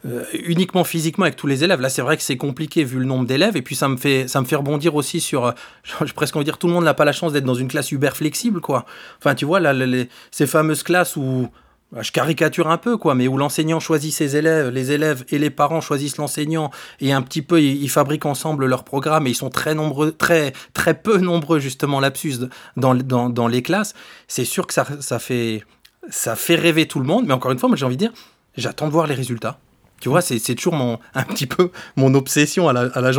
euh, uniquement physiquement avec tous les élèves. Là, c'est vrai que c'est compliqué vu le nombre d'élèves. Et puis, ça me fait, ça me fait rebondir aussi sur. Euh, je presque envie dire, tout le monde n'a pas la chance d'être dans une classe hyper flexible, quoi. Enfin, tu vois, là, ces fameuses classes où. Bah, je caricature un peu, quoi, mais où l'enseignant choisit ses élèves, les élèves et les parents choisissent l'enseignant, et un petit peu, ils, fabriquent ensemble leur programme, et ils sont très nombreux, très, très peu nombreux, justement, lapsus dans, dans, dans les classes. C'est sûr que ça, ça, fait, ça fait rêver tout le monde, mais encore une fois, moi, j'ai envie de dire, j'attends de voir les résultats. Tu vois, c'est toujours mon, un petit peu mon obsession à la, à la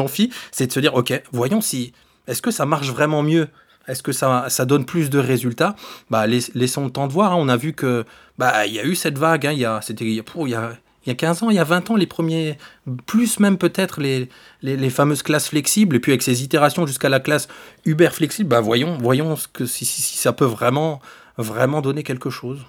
c'est de se dire, ok, voyons si, est-ce que ça marche vraiment mieux? Est-ce que ça, donne plus de résultats? Bah, laissons le temps de voir. Hein. On a vu que, bah, il y a eu cette vague. Hein. Il y a, c'était, y a, y a 15 ans, il y a 20 ans, les premiers, plus même peut-être les, fameuses classes flexibles, et puis avec ces itérations jusqu'à la classe Uber flexible, bah voyons, voyons si, si ça peut vraiment, vraiment donner quelque chose.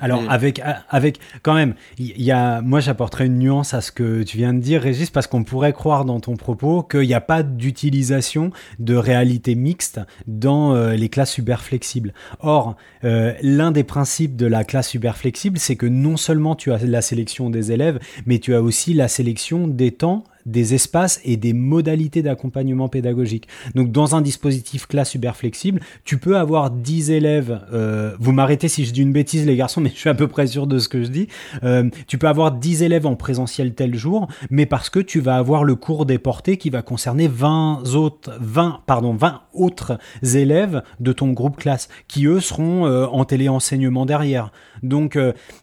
Alors avec avec quand même, il y, a moi j'apporterai une nuance à ce que tu viens de dire Régis parce qu'on pourrait croire dans ton propos qu'il n'y a pas d'utilisation de réalité mixte dans euh, les classes super flexibles. Or, euh, l'un des principes de la classe super flexible, c'est que non seulement tu as la sélection des élèves, mais tu as aussi la sélection des temps des espaces et des modalités d'accompagnement pédagogique. Donc dans un dispositif classe super flexible, tu peux avoir 10 élèves, euh, vous m'arrêtez si je dis une bêtise les garçons, mais je suis à peu près sûr de ce que je dis, euh, tu peux avoir 10 élèves en présentiel tel jour, mais parce que tu vas avoir le cours des portées qui va concerner 20 autres, 20, pardon, 20 autres élèves de ton groupe classe, qui eux seront euh, en téléenseignement derrière. Donc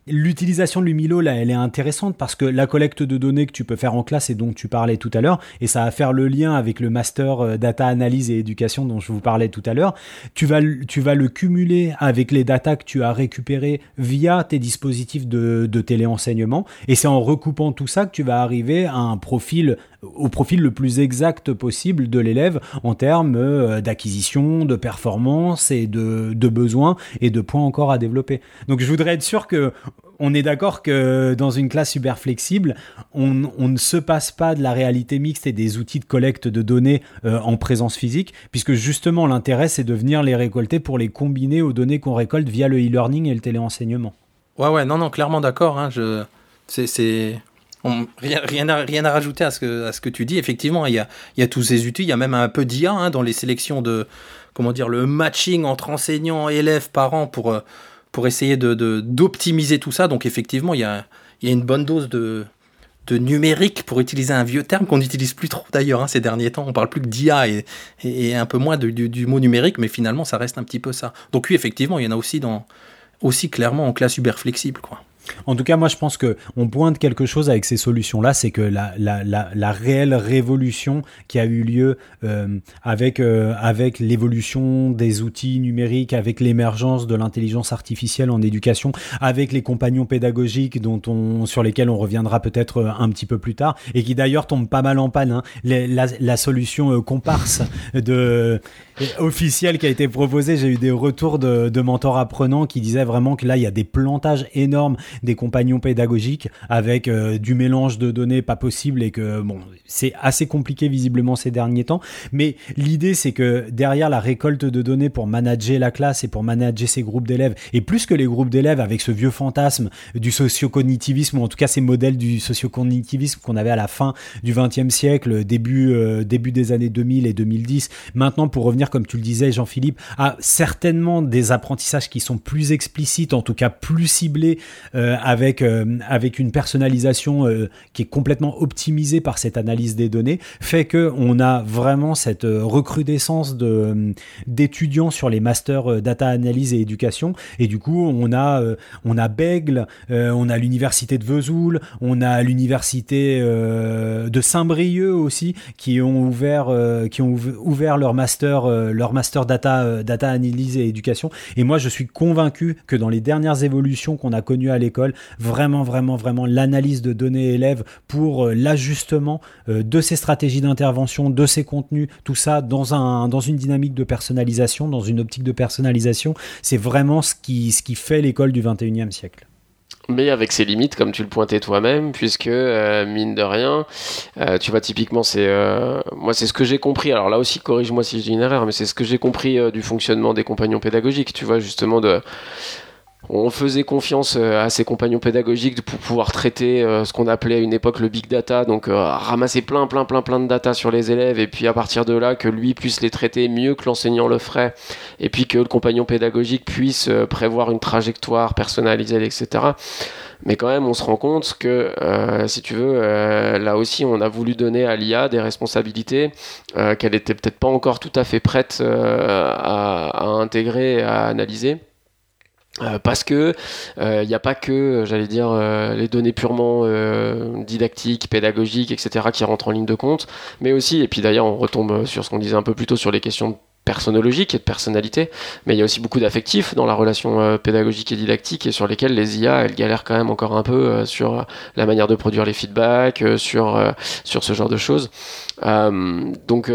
l'utilisation de l'Umilo, là, elle est intéressante parce que la collecte de données que tu peux faire en classe et donc tu parlais tout à l'heure, et ça va faire le lien avec le master euh, data analyse et éducation dont je vous parlais tout à l'heure. Tu vas, tu vas le cumuler avec les data que tu as récupérées via tes dispositifs de, de téléenseignement, et c'est en recoupant tout ça que tu vas arriver à un profil au profil le plus exact possible de l'élève en termes euh, d'acquisition, de performance et de, de besoins et de points encore à développer. Donc je voudrais être sûr que on est d'accord que dans une classe super flexible, on, ne se passe pas de la réalité mixte et des outils de collecte de données euh, en présence physique, puisque justement l'intérêt c'est de venir les récolter pour les combiner aux données qu'on récolte via le e-learning et le téléenseignement. Ouais, ouais, non, non, clairement d'accord. Hein, je... C'est rien, rien, à, rien à rajouter à ce, que, à ce que tu dis. Effectivement, il y a, y a tous ces outils. Il y a même un peu d'IA hein, dans les sélections de, comment dire, le matching entre enseignants, élèves, parents pour, euh, pour essayer de, d'optimiser tout ça. Donc effectivement, il y a, y a une bonne dose de, de numérique, pour utiliser un vieux terme qu'on n'utilise plus trop d'ailleurs hein, ces derniers temps. On parle plus que d'IA et, et, un peu moins du, du, mot numérique, mais finalement, ça reste un petit peu ça. Donc oui, effectivement, il y en a aussi, dans, aussi clairement en classe super flexible. Quoi. En tout cas, moi, je pense que on pointe quelque chose avec ces solutions-là, c'est que la, la, la, la, réelle révolution qui a eu lieu euh, avec euh, avec l'évolution des outils numériques, avec l'émergence de l'intelligence artificielle en éducation, avec les compagnons pédagogiques dont on sur lesquels on reviendra peut-être euh, un petit peu plus tard, et qui d'ailleurs tombent pas mal en panne. Hein. la, la, solution comparse de officielle qui a été proposée, j'ai eu des retours de, de mentors apprenants qui disaient vraiment que là, il y a des plantages énormes des compagnons pédagogiques avec euh, du mélange de données pas possible et que bon, c'est assez compliqué visiblement ces derniers temps. Mais l'idée, c'est que derrière la récolte de données pour manager la classe et pour manager ces groupes d'élèves, et plus que les groupes d'élèves avec ce vieux fantasme du sociocognitivisme, ou en tout cas ces modèles du sociocognitivisme qu'on avait à la fin du XXe siècle, début, euh, début des années 2000 et 2010, maintenant pour revenir, comme tu le disais, Jean-Philippe, à certainement des apprentissages qui sont plus explicites, en tout cas plus ciblés, euh, avec, euh, avec une personnalisation euh, qui est complètement optimisée par cette analyse des données, fait que on a vraiment cette recrudescence de d'étudiants sur les masters data analyse et éducation. Et du coup, on a on a Bègle, on a l'université de Vesoul, on a l'université de Saint-Brieuc aussi qui ont ouvert qui ont ouvert leur master leur master data data analyse et éducation. Et moi, je suis convaincu que dans les dernières évolutions qu'on a connues à l'école vraiment, vraiment, vraiment l'analyse de données élèves pour euh, l'ajustement euh, de ces stratégies d'intervention, de ces contenus, tout ça dans, un, dans une dynamique de personnalisation, dans une optique de personnalisation. C'est vraiment ce qui, ce qui fait l'école du 21e siècle mais avec ses limites, comme tu le pointais toi-même, puisque euh, mine de rien, tu vois typiquement, c'est moi c'est ce que j'ai compris. Alors là aussi, corrige-moi si je dis une erreur, mais c'est ce que j'ai compris du fonctionnement des compagnons pédagogiques. Tu vois justement de on faisait confiance euh, à ses compagnons pédagogiques pour pouvoir traiter euh, ce qu'on appelait à une époque le big data, donc euh, ramasser plein, plein, plein, plein de data sur les élèves, et puis à partir de là, que lui puisse les traiter mieux que l'enseignant le ferait, et puis que le compagnon pédagogique puisse prévoir une trajectoire personnalisée, etc. Mais quand même, on se rend compte que, si tu veux, là aussi, on a voulu donner à l'IA des responsabilités qu'elle était peut-être pas encore tout à fait prête à, à intégrer, à analyser. Euh, parce que il euh, n'y a pas que, j'allais dire, euh, les données purement didactiques, pédagogiques, etc., qui rentrent en ligne de compte, mais aussi, et puis d'ailleurs, on retombe sur ce qu'on disait un peu plus tôt sur les questions personnologique et de personnalité, mais il y a aussi beaucoup d'affectifs dans la relation euh, pédagogique et didactique et sur lesquels les IA, elles galèrent quand même encore un peu euh, sur la manière de produire les feedbacks, euh, sur, sur ce genre de choses. donc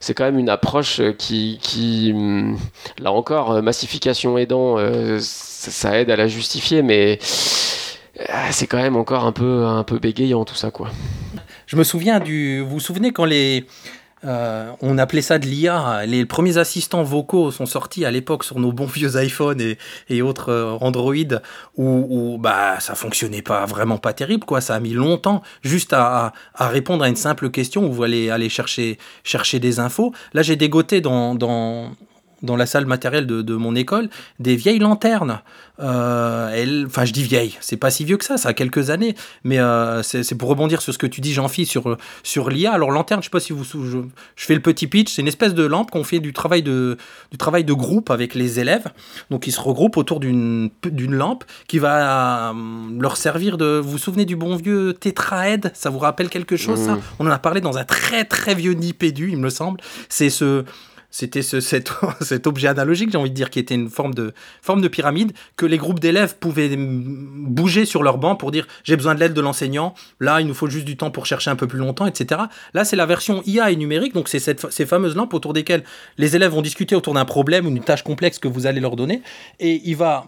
c'est quand même une approche qui, qui hum, là encore, massification aidant, ça, aide à la justifier, mais c'est quand même encore un peu, un peu bégayant tout ça, quoi. Je me souviens du. Vous vous souvenez quand les euh, on appelait ça de l'IA. Les premiers assistants vocaux sont sortis à l'époque sur nos bons vieux iPhones et, autres euh, Android où, bah ça fonctionnait pas vraiment pas terrible quoi. Ça a mis longtemps juste à, répondre à une simple question où vous allez aller chercher chercher des infos. Là j'ai dégoté dans dans la salle matérielle de, mon école des vieilles lanternes. Euh, enfin, je dis vieilles, c'est pas si vieux que ça, ça a quelques années, mais euh, c'est pour rebondir sur ce que tu dis, Jean-Philippe, sur, sur l'IA. Alors, lanterne, je sais pas si vous. Je, je fais le petit pitch, c'est une espèce de lampe qu'on fait du travail de, du travail de groupe avec les élèves. Donc, ils se regroupent autour d'une lampe qui va euh, leur servir de. Vous vous souvenez du bon vieux tétraède? Ça vous rappelle quelque chose, ça? Mmh. On en a parlé dans un très très vieux Nipédu, il me semble. C'est ce c'était ce, cet, objet analogique, j'ai envie de dire, qui était une forme de, forme de pyramide, que les groupes d'élèves pouvaient bouger sur leur banc pour dire j'ai besoin de l'aide de l'enseignant, là il nous faut juste du temps pour chercher un peu plus longtemps, etc. Là c'est la version IA et numérique, donc c'est ces fameuses lampes autour desquelles les élèves vont discuter autour d'un problème ou d'une tâche complexe que vous allez leur donner, et il va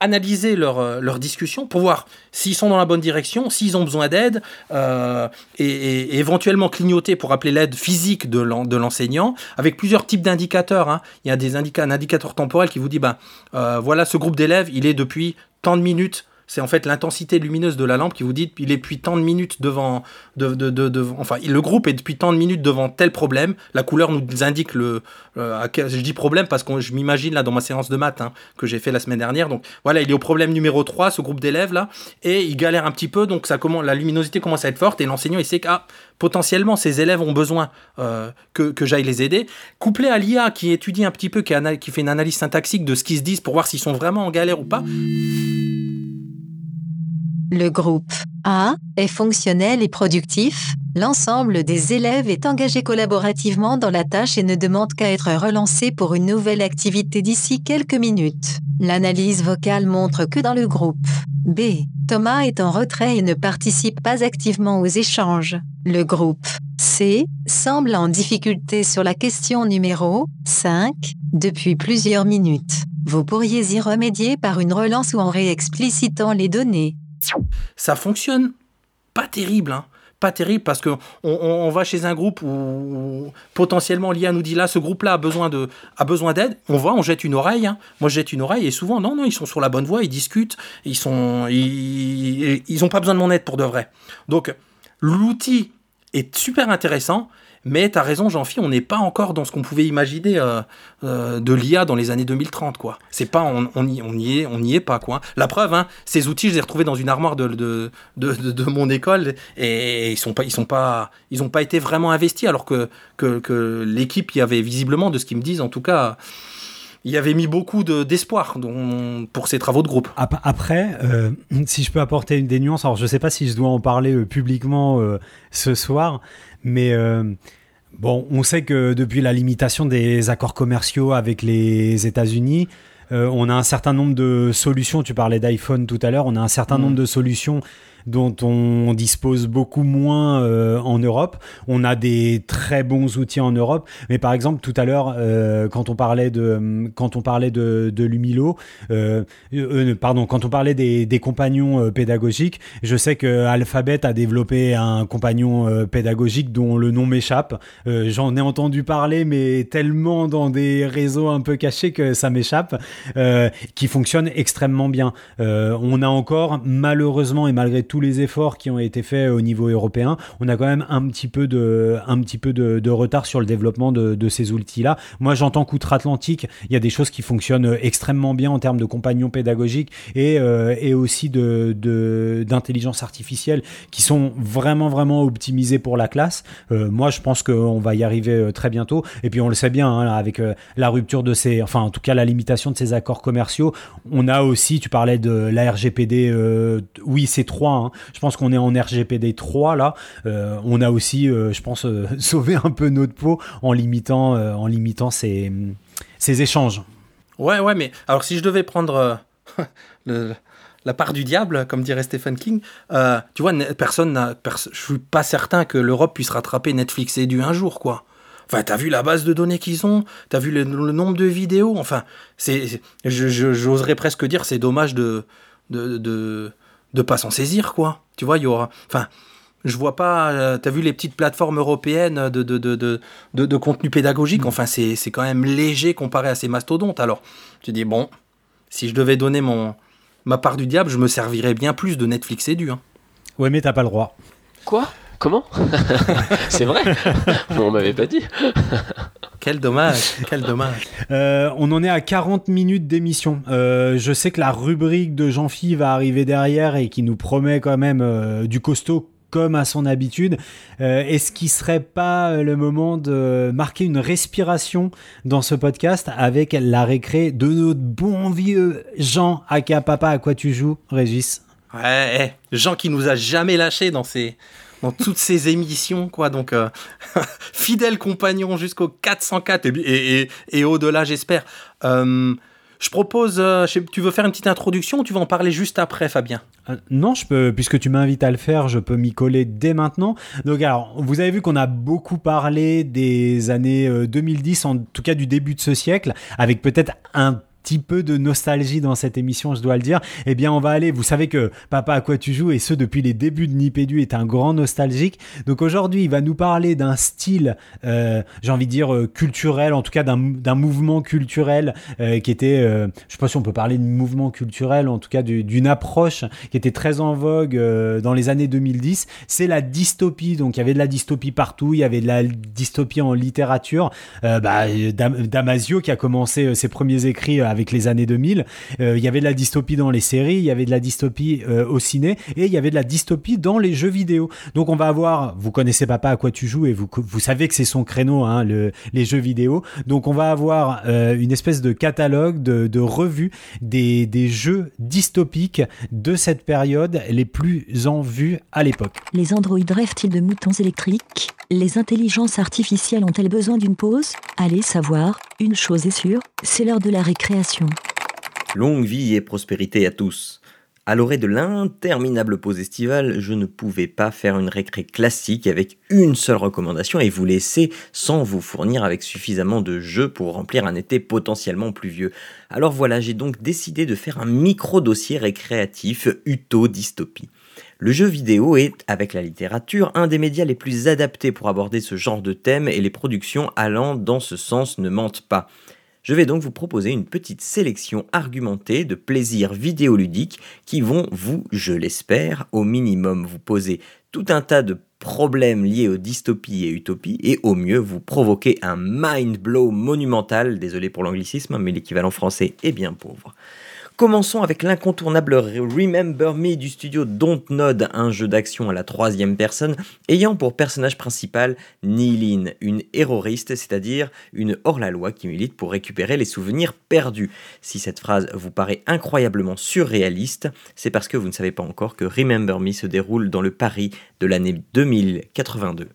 analyser leur, euh, leur, discussion pour voir s'ils sont dans la bonne direction, s'ils ont besoin d'aide, euh, et, éventuellement clignoter pour appeler l'aide physique de l'enseignant, avec plusieurs types d'indicateurs. Hein. Il y a des un indicateur temporel qui vous dit, ben, euh, voilà, ce groupe d'élèves, il est depuis tant de minutes c'est en fait l'intensité lumineuse de la lampe qui vous dit il est depuis tant de minutes devant, de, de, de, enfin le groupe est depuis tant de minutes devant tel problème. La couleur nous indique le, euh, je dis problème parce que je m'imagine là dans ma séance de maths hein, que j'ai fait la semaine dernière. Donc voilà, il est au problème numéro 3, ce groupe d'élèves là, et il galère un petit peu, donc ça commence, la luminosité commence à être forte et l'enseignant il sait que ah, potentiellement ces élèves ont besoin euh, que, que j'aille les aider. Couplé à l'IA qui étudie un petit peu, qui, qui fait une analyse syntaxique de ce qu'ils se disent pour voir s'ils sont vraiment en galère ou pas. Le groupe A est fonctionnel et productif, l'ensemble des élèves est engagé collaborativement dans la tâche et ne demande qu'à être relancé pour une nouvelle activité d'ici quelques minutes. L'analyse vocale montre que dans le groupe B, Thomas est en retrait et ne participe pas activement aux échanges. Le groupe C semble en difficulté sur la question numéro 5 depuis plusieurs minutes. Vous pourriez y remédier par une relance ou en réexplicitant les données. Ça fonctionne pas terrible, hein. Pas terrible parce que on, va chez un groupe où, potentiellement l'IA nous dit là ce groupe-là a besoin de a besoin d'aide. On voit, on jette une oreille. Hein. Moi je jette une oreille et souvent non non ils sont sur la bonne voie, ils discutent, ils sont ils, ils ont pas besoin de mon aide pour de vrai. Donc l'outil est super intéressant, mais tu as raison, Jean-Philippe, on n'est pas encore dans ce qu'on pouvait imaginer euh, euh, de l'IA dans les années 2030, quoi. C'est pas, on, on, y, est, on y est pas, quoi. La preuve, hein, ces outils, je les ai retrouvés dans une armoire de, de, de, mon école et ils sont pas, ils sont pas, ils ont pas été vraiment investis, alors que, que, l'équipe y avait visiblement, de ce qu'ils me disent, en tout cas il y avait mis beaucoup d'espoir pour ces travaux de groupe. Après, euh, si je peux apporter des nuances, alors je ne sais pas si je dois en parler publiquement ce soir, mais Bon, on sait que depuis la limitation des accords commerciaux avec les États-Unis, euh, on a un certain nombre de solutions. Tu parlais d'iPhone tout à l'heure. On a un certain mm. nombre de solutions dont on dispose beaucoup moins euh, en Europe. On a des très bons outils en Europe, mais par exemple tout à l'heure euh, quand on parlait de quand on parlait de, Lumilo, euh, pardon, quand on parlait des, des compagnons pédagogiques, je sais que Alphabet a développé un compagnon pédagogique dont le nom m'échappe. J'en ai entendu parler, mais tellement dans des réseaux un peu cachés que ça m'échappe, qui fonctionne extrêmement bien. on a encore malheureusement et malgré tous les efforts qui ont été faits au niveau européen, on a quand même un petit peu de, retard sur le développement de, ces outils-là. Moi, j'entends qu'outre-Atlantique, il y a des choses qui fonctionnent extrêmement bien en termes de compagnons pédagogiques et, euh, aussi d'intelligence artificielle qui sont vraiment, vraiment optimisés pour la classe. Euh, moi, je pense qu'on va y arriver euh, très bientôt. Et puis, on le sait bien, hein, avec la rupture de ces, enfin, en tout cas, la limitation de ces accords commerciaux, on a aussi, tu parlais de la RGPD, oui, c'est 3, hein. Je pense qu'on est en RGPD 3 là. Euh, on a aussi, je pense, sauvé un peu notre peau en limitant, en limitant ces, ces échanges. Ouais, ouais, mais alors si je devais prendre la part du diable, comme dirait Stephen King, tu vois, personne n'a, je suis pas certain que l'Europe puisse rattraper Netflix et du un jour, quoi. Enfin, t'as vu la base de données qu'ils ont, t'as vu le, nombre de vidéos. Enfin, c'est, j'oserais presque dire, c'est dommage de, de, de pas s'en saisir, quoi. Tu vois, il y aura, enfin, je vois pas. Euh, t'as vu les petites plateformes européennes de de, de, de, de contenu pédagogique? Enfin, c'est, c'est quand même léger comparé à ces mastodontes. Alors, tu dis bon, si je devais donner mon ma part du diable, je me servirais bien plus de Netflix et du. Hein. Ouais, mais t'as pas le droit. Quoi? Comment? C'est vrai? On m'avait pas dit. Quel dommage, quel dommage. Euh, on en est à 40 minutes d'émission. Euh, je sais que la rubrique de Jean-Phi va arriver derrière et qui nous promet quand même euh, du costaud comme à son habitude. Est-ce qu'il serait pas le moment de marquer une respiration dans ce podcast avec la récré de notre bon vieux Jean Aka Papa à quoi tu joues, Régis? Ouais, eh, Jean qui nous a jamais lâché dans ses dans toutes ces émissions, quoi. Donc, euh, fidèle compagnon jusqu'au 404 et, et, au-delà, j'espère. Euh, je propose, euh, tu veux faire une petite introduction ou tu vas en parler juste après, Fabien? Non, je peux, puisque tu m'invites à le faire, je peux m'y coller dès maintenant. Donc, alors, vous avez vu qu'on a beaucoup parlé des années 2010, en tout cas du début de ce siècle, avec peut-être un petit peu de nostalgie dans cette émission, je dois le dire, eh bien, on va aller. Vous savez que Papa à quoi tu joues, et ce depuis les débuts de Nipédu, est un grand nostalgique. Donc aujourd'hui, il va nous parler d'un style, euh, j'ai envie de dire euh, culturel, en tout cas d'un mouvement culturel euh, qui était, je sais pas si on peut parler de mouvement culturel, en tout cas d'une approche qui était très en vogue dans les années 2010. C'est la dystopie. Donc il y avait de la dystopie partout, il y avait de la dystopie en littérature. bah, Damasio qui a commencé ses premiers écrits avec avec les années 2000. Euh, il y avait de la dystopie dans les séries, il y avait de la dystopie euh, au ciné et il y avait de la dystopie dans les jeux vidéo. Donc on va avoir, vous connaissez Papa à quoi tu joues et vous, savez que c'est son créneau, hein, le, les jeux vidéo. Donc on va avoir euh, une espèce de catalogue, de, revue des, des jeux dystopiques de cette période les plus en vue à l'époque. Les androïdes rêvent-ils de moutons électriques? Les intelligences artificielles ont-elles besoin d'une pause? Allez savoir, une chose est sûre, c'est l'heure de la récréation. Longue vie et prospérité à tous. À l'orée de l'interminable pause estivale, je ne pouvais pas faire une récré classique avec une seule recommandation et vous laisser sans vous fournir avec suffisamment de jeux pour remplir un été potentiellement pluvieux. Alors voilà, j'ai donc décidé de faire un micro-dossier récréatif uto-dystopie. Le jeu vidéo est, avec la littérature, un des médias les plus adaptés pour aborder ce genre de thème et les productions allant dans ce sens ne mentent pas. Je vais donc vous proposer une petite sélection argumentée de plaisirs vidéoludiques qui vont vous, je l'espère, au minimum vous poser tout un tas de problèmes liés aux dystopies et utopies et au mieux vous provoquer un mind blow monumental, désolé pour l'anglicisme, mais l'équivalent français est bien pauvre. Commençons avec l'incontournable Remember Me du studio Dontnod, un jeu d'action à la troisième personne, ayant pour personnage principal Nilin, une erroriste, c'est-à-dire une hors-la-loi qui milite pour récupérer les souvenirs perdus. Si cette phrase vous paraît incroyablement surréaliste, c'est parce que vous ne savez pas encore que Remember Me se déroule dans le Paris de l'année 2082.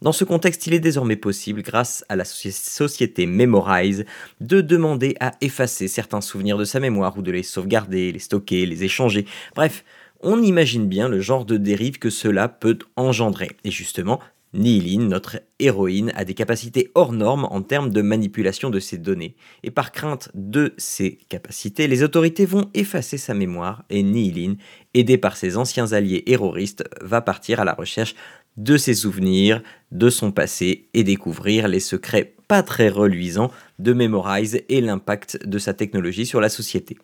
Dans ce contexte, il est désormais possible, grâce à la société Memorize, de demander à effacer certains souvenirs de sa mémoire ou de les sauvegarder, les stocker, les échanger. Bref, on imagine bien le genre de dérive que cela peut engendrer. Et justement, Nihiline, notre héroïne, a des capacités hors normes en termes de manipulation de ces données. Et par crainte de ces capacités, les autorités vont effacer sa mémoire et Nihiline, aidée par ses anciens alliés terroristes, va partir à la recherche de ses souvenirs, de son passé et découvrir les secrets pas très reluisants de Memorize et l'impact de sa technologie sur la société.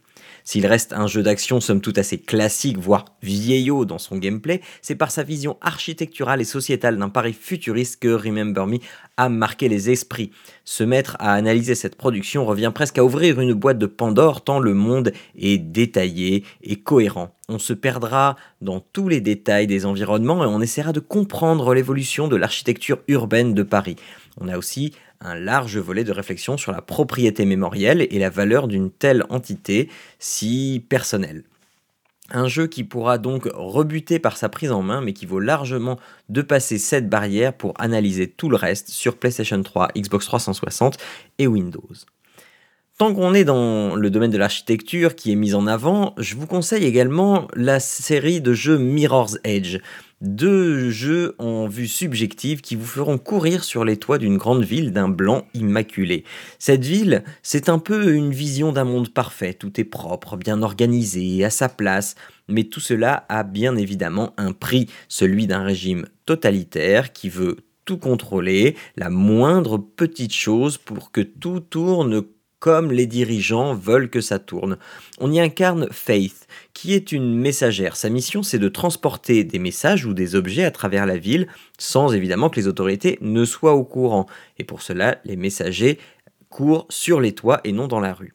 S'il reste un jeu d'action somme toute assez classique, voire vieillot dans son gameplay, c'est par sa vision architecturale et sociétale d'un pari futuriste que Remember Me a marqué les esprits. Se mettre à analyser cette production revient presque à ouvrir une boîte de Pandore tant le monde est détaillé et cohérent. On se perdra dans tous les détails des environnements et on essaiera de comprendre l'évolution de l'architecture urbaine de Paris. On a aussi un large volet de réflexion sur la propriété mémorielle et la valeur d'une telle entité si personnelle. Un jeu qui pourra donc rebuter par sa prise en main, mais qui vaut largement de passer cette barrière pour analyser tout le reste sur PlayStation 3, Xbox 360 et Windows. Tant qu'on est dans le domaine de l'architecture qui est mise en avant, je vous conseille également la série de jeux Mirror's Edge. Deux jeux en vue subjective qui vous feront courir sur les toits d'une grande ville d'un blanc immaculé. Cette ville, c'est un peu une vision d'un monde parfait, tout est propre, bien organisé, à sa place, mais tout cela a bien évidemment un prix, celui d'un régime totalitaire qui veut tout contrôler, la moindre petite chose pour que tout tourne comme les dirigeants veulent que ça tourne. On y incarne Faith, qui est une messagère. Sa mission, c'est de transporter des messages ou des objets à travers la ville, sans évidemment que les autorités ne soient au courant. Et pour cela, les messagers courent sur les toits et non dans la rue.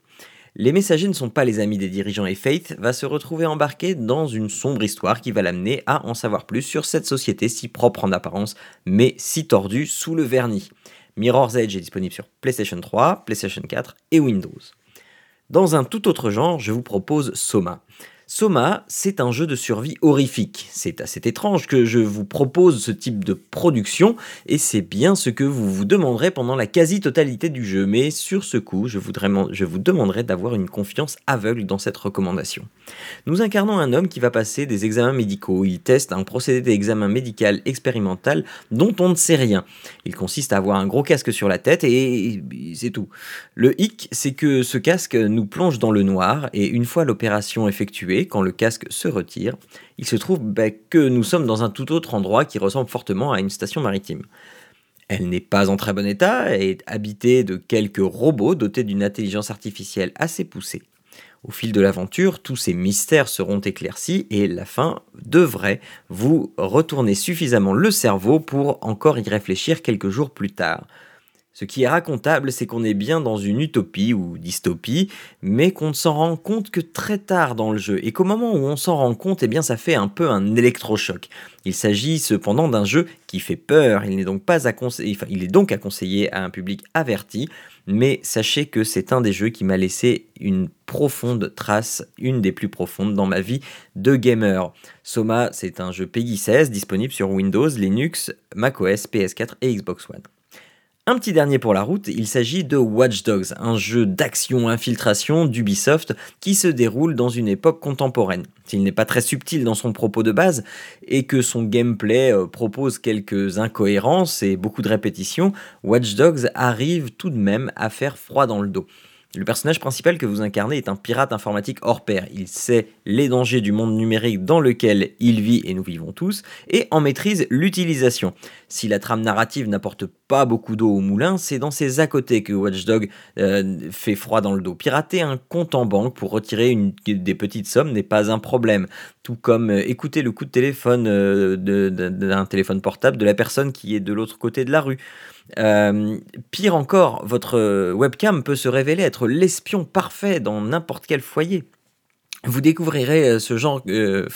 Les messagers ne sont pas les amis des dirigeants et Faith va se retrouver embarqué dans une sombre histoire qui va l'amener à en savoir plus sur cette société si propre en apparence, mais si tordue sous le vernis. Mirror's Edge est disponible sur PlayStation 3, PlayStation 4 et Windows. Dans un tout autre genre, je vous propose Soma. Soma, c'est un jeu de survie horrifique. C'est assez étrange que je vous propose ce type de production, et c'est bien ce que vous vous demanderez pendant la quasi-totalité du jeu, mais sur ce coup, je, je vous demanderai d'avoir une confiance aveugle dans cette recommandation. Nous incarnons un homme qui va passer des examens médicaux, il teste un procédé d'examen médical expérimental dont on ne sait rien. Il consiste à avoir un gros casque sur la tête, et c'est tout. Le hic, c'est que ce casque nous plonge dans le noir, et une fois l'opération effectuée, quand le casque se retire, il se trouve bah, que nous sommes dans un tout autre endroit qui ressemble fortement à une station maritime. Elle n'est pas en très bon état et est habitée de quelques robots dotés d'une intelligence artificielle assez poussée. Au fil de l'aventure, tous ces mystères seront éclaircis et la fin devrait vous retourner suffisamment le cerveau pour encore y réfléchir quelques jours plus tard. Ce qui est racontable, c'est qu'on est bien dans une utopie ou dystopie, mais qu'on ne s'en rend compte que très tard dans le jeu, et qu'au moment où on s'en rend compte, eh bien ça fait un peu un électrochoc. Il s'agit cependant d'un jeu qui fait peur, il est donc à conseiller à un public averti, mais sachez que c'est un des jeux qui m'a laissé une profonde trace, une des plus profondes dans ma vie de gamer. Soma, c'est un jeu PEGI 16 disponible sur Windows, Linux, macOS, PS4 et Xbox One. Un petit dernier pour la route, il s'agit de Watch Dogs, un jeu d'action-infiltration d'Ubisoft qui se déroule dans une époque contemporaine. S'il n'est pas très subtil dans son propos de base et que son gameplay euh, propose quelques incohérences et beaucoup de répétitions, Watch Dogs arrive tout de même à faire froid dans le dos. Le personnage principal que vous incarnez est un pirate informatique hors pair. Il sait les dangers du monde numérique dans lequel il vit et nous vivons tous, et en maîtrise l'utilisation. Si la trame narrative n'apporte pas beaucoup d'eau au moulin, c'est dans ses à côté que Watchdog euh, fait froid dans le dos. Pirater un compte en banque pour retirer une, des petites sommes n'est pas un problème. Tout comme euh, écouter le coup de téléphone euh, d'un téléphone portable de la personne qui est de l'autre côté de la rue. Pire encore, votre webcam peut se révéler être l'espion parfait dans n'importe quel foyer vous découvrirez euh, ce genre, euh,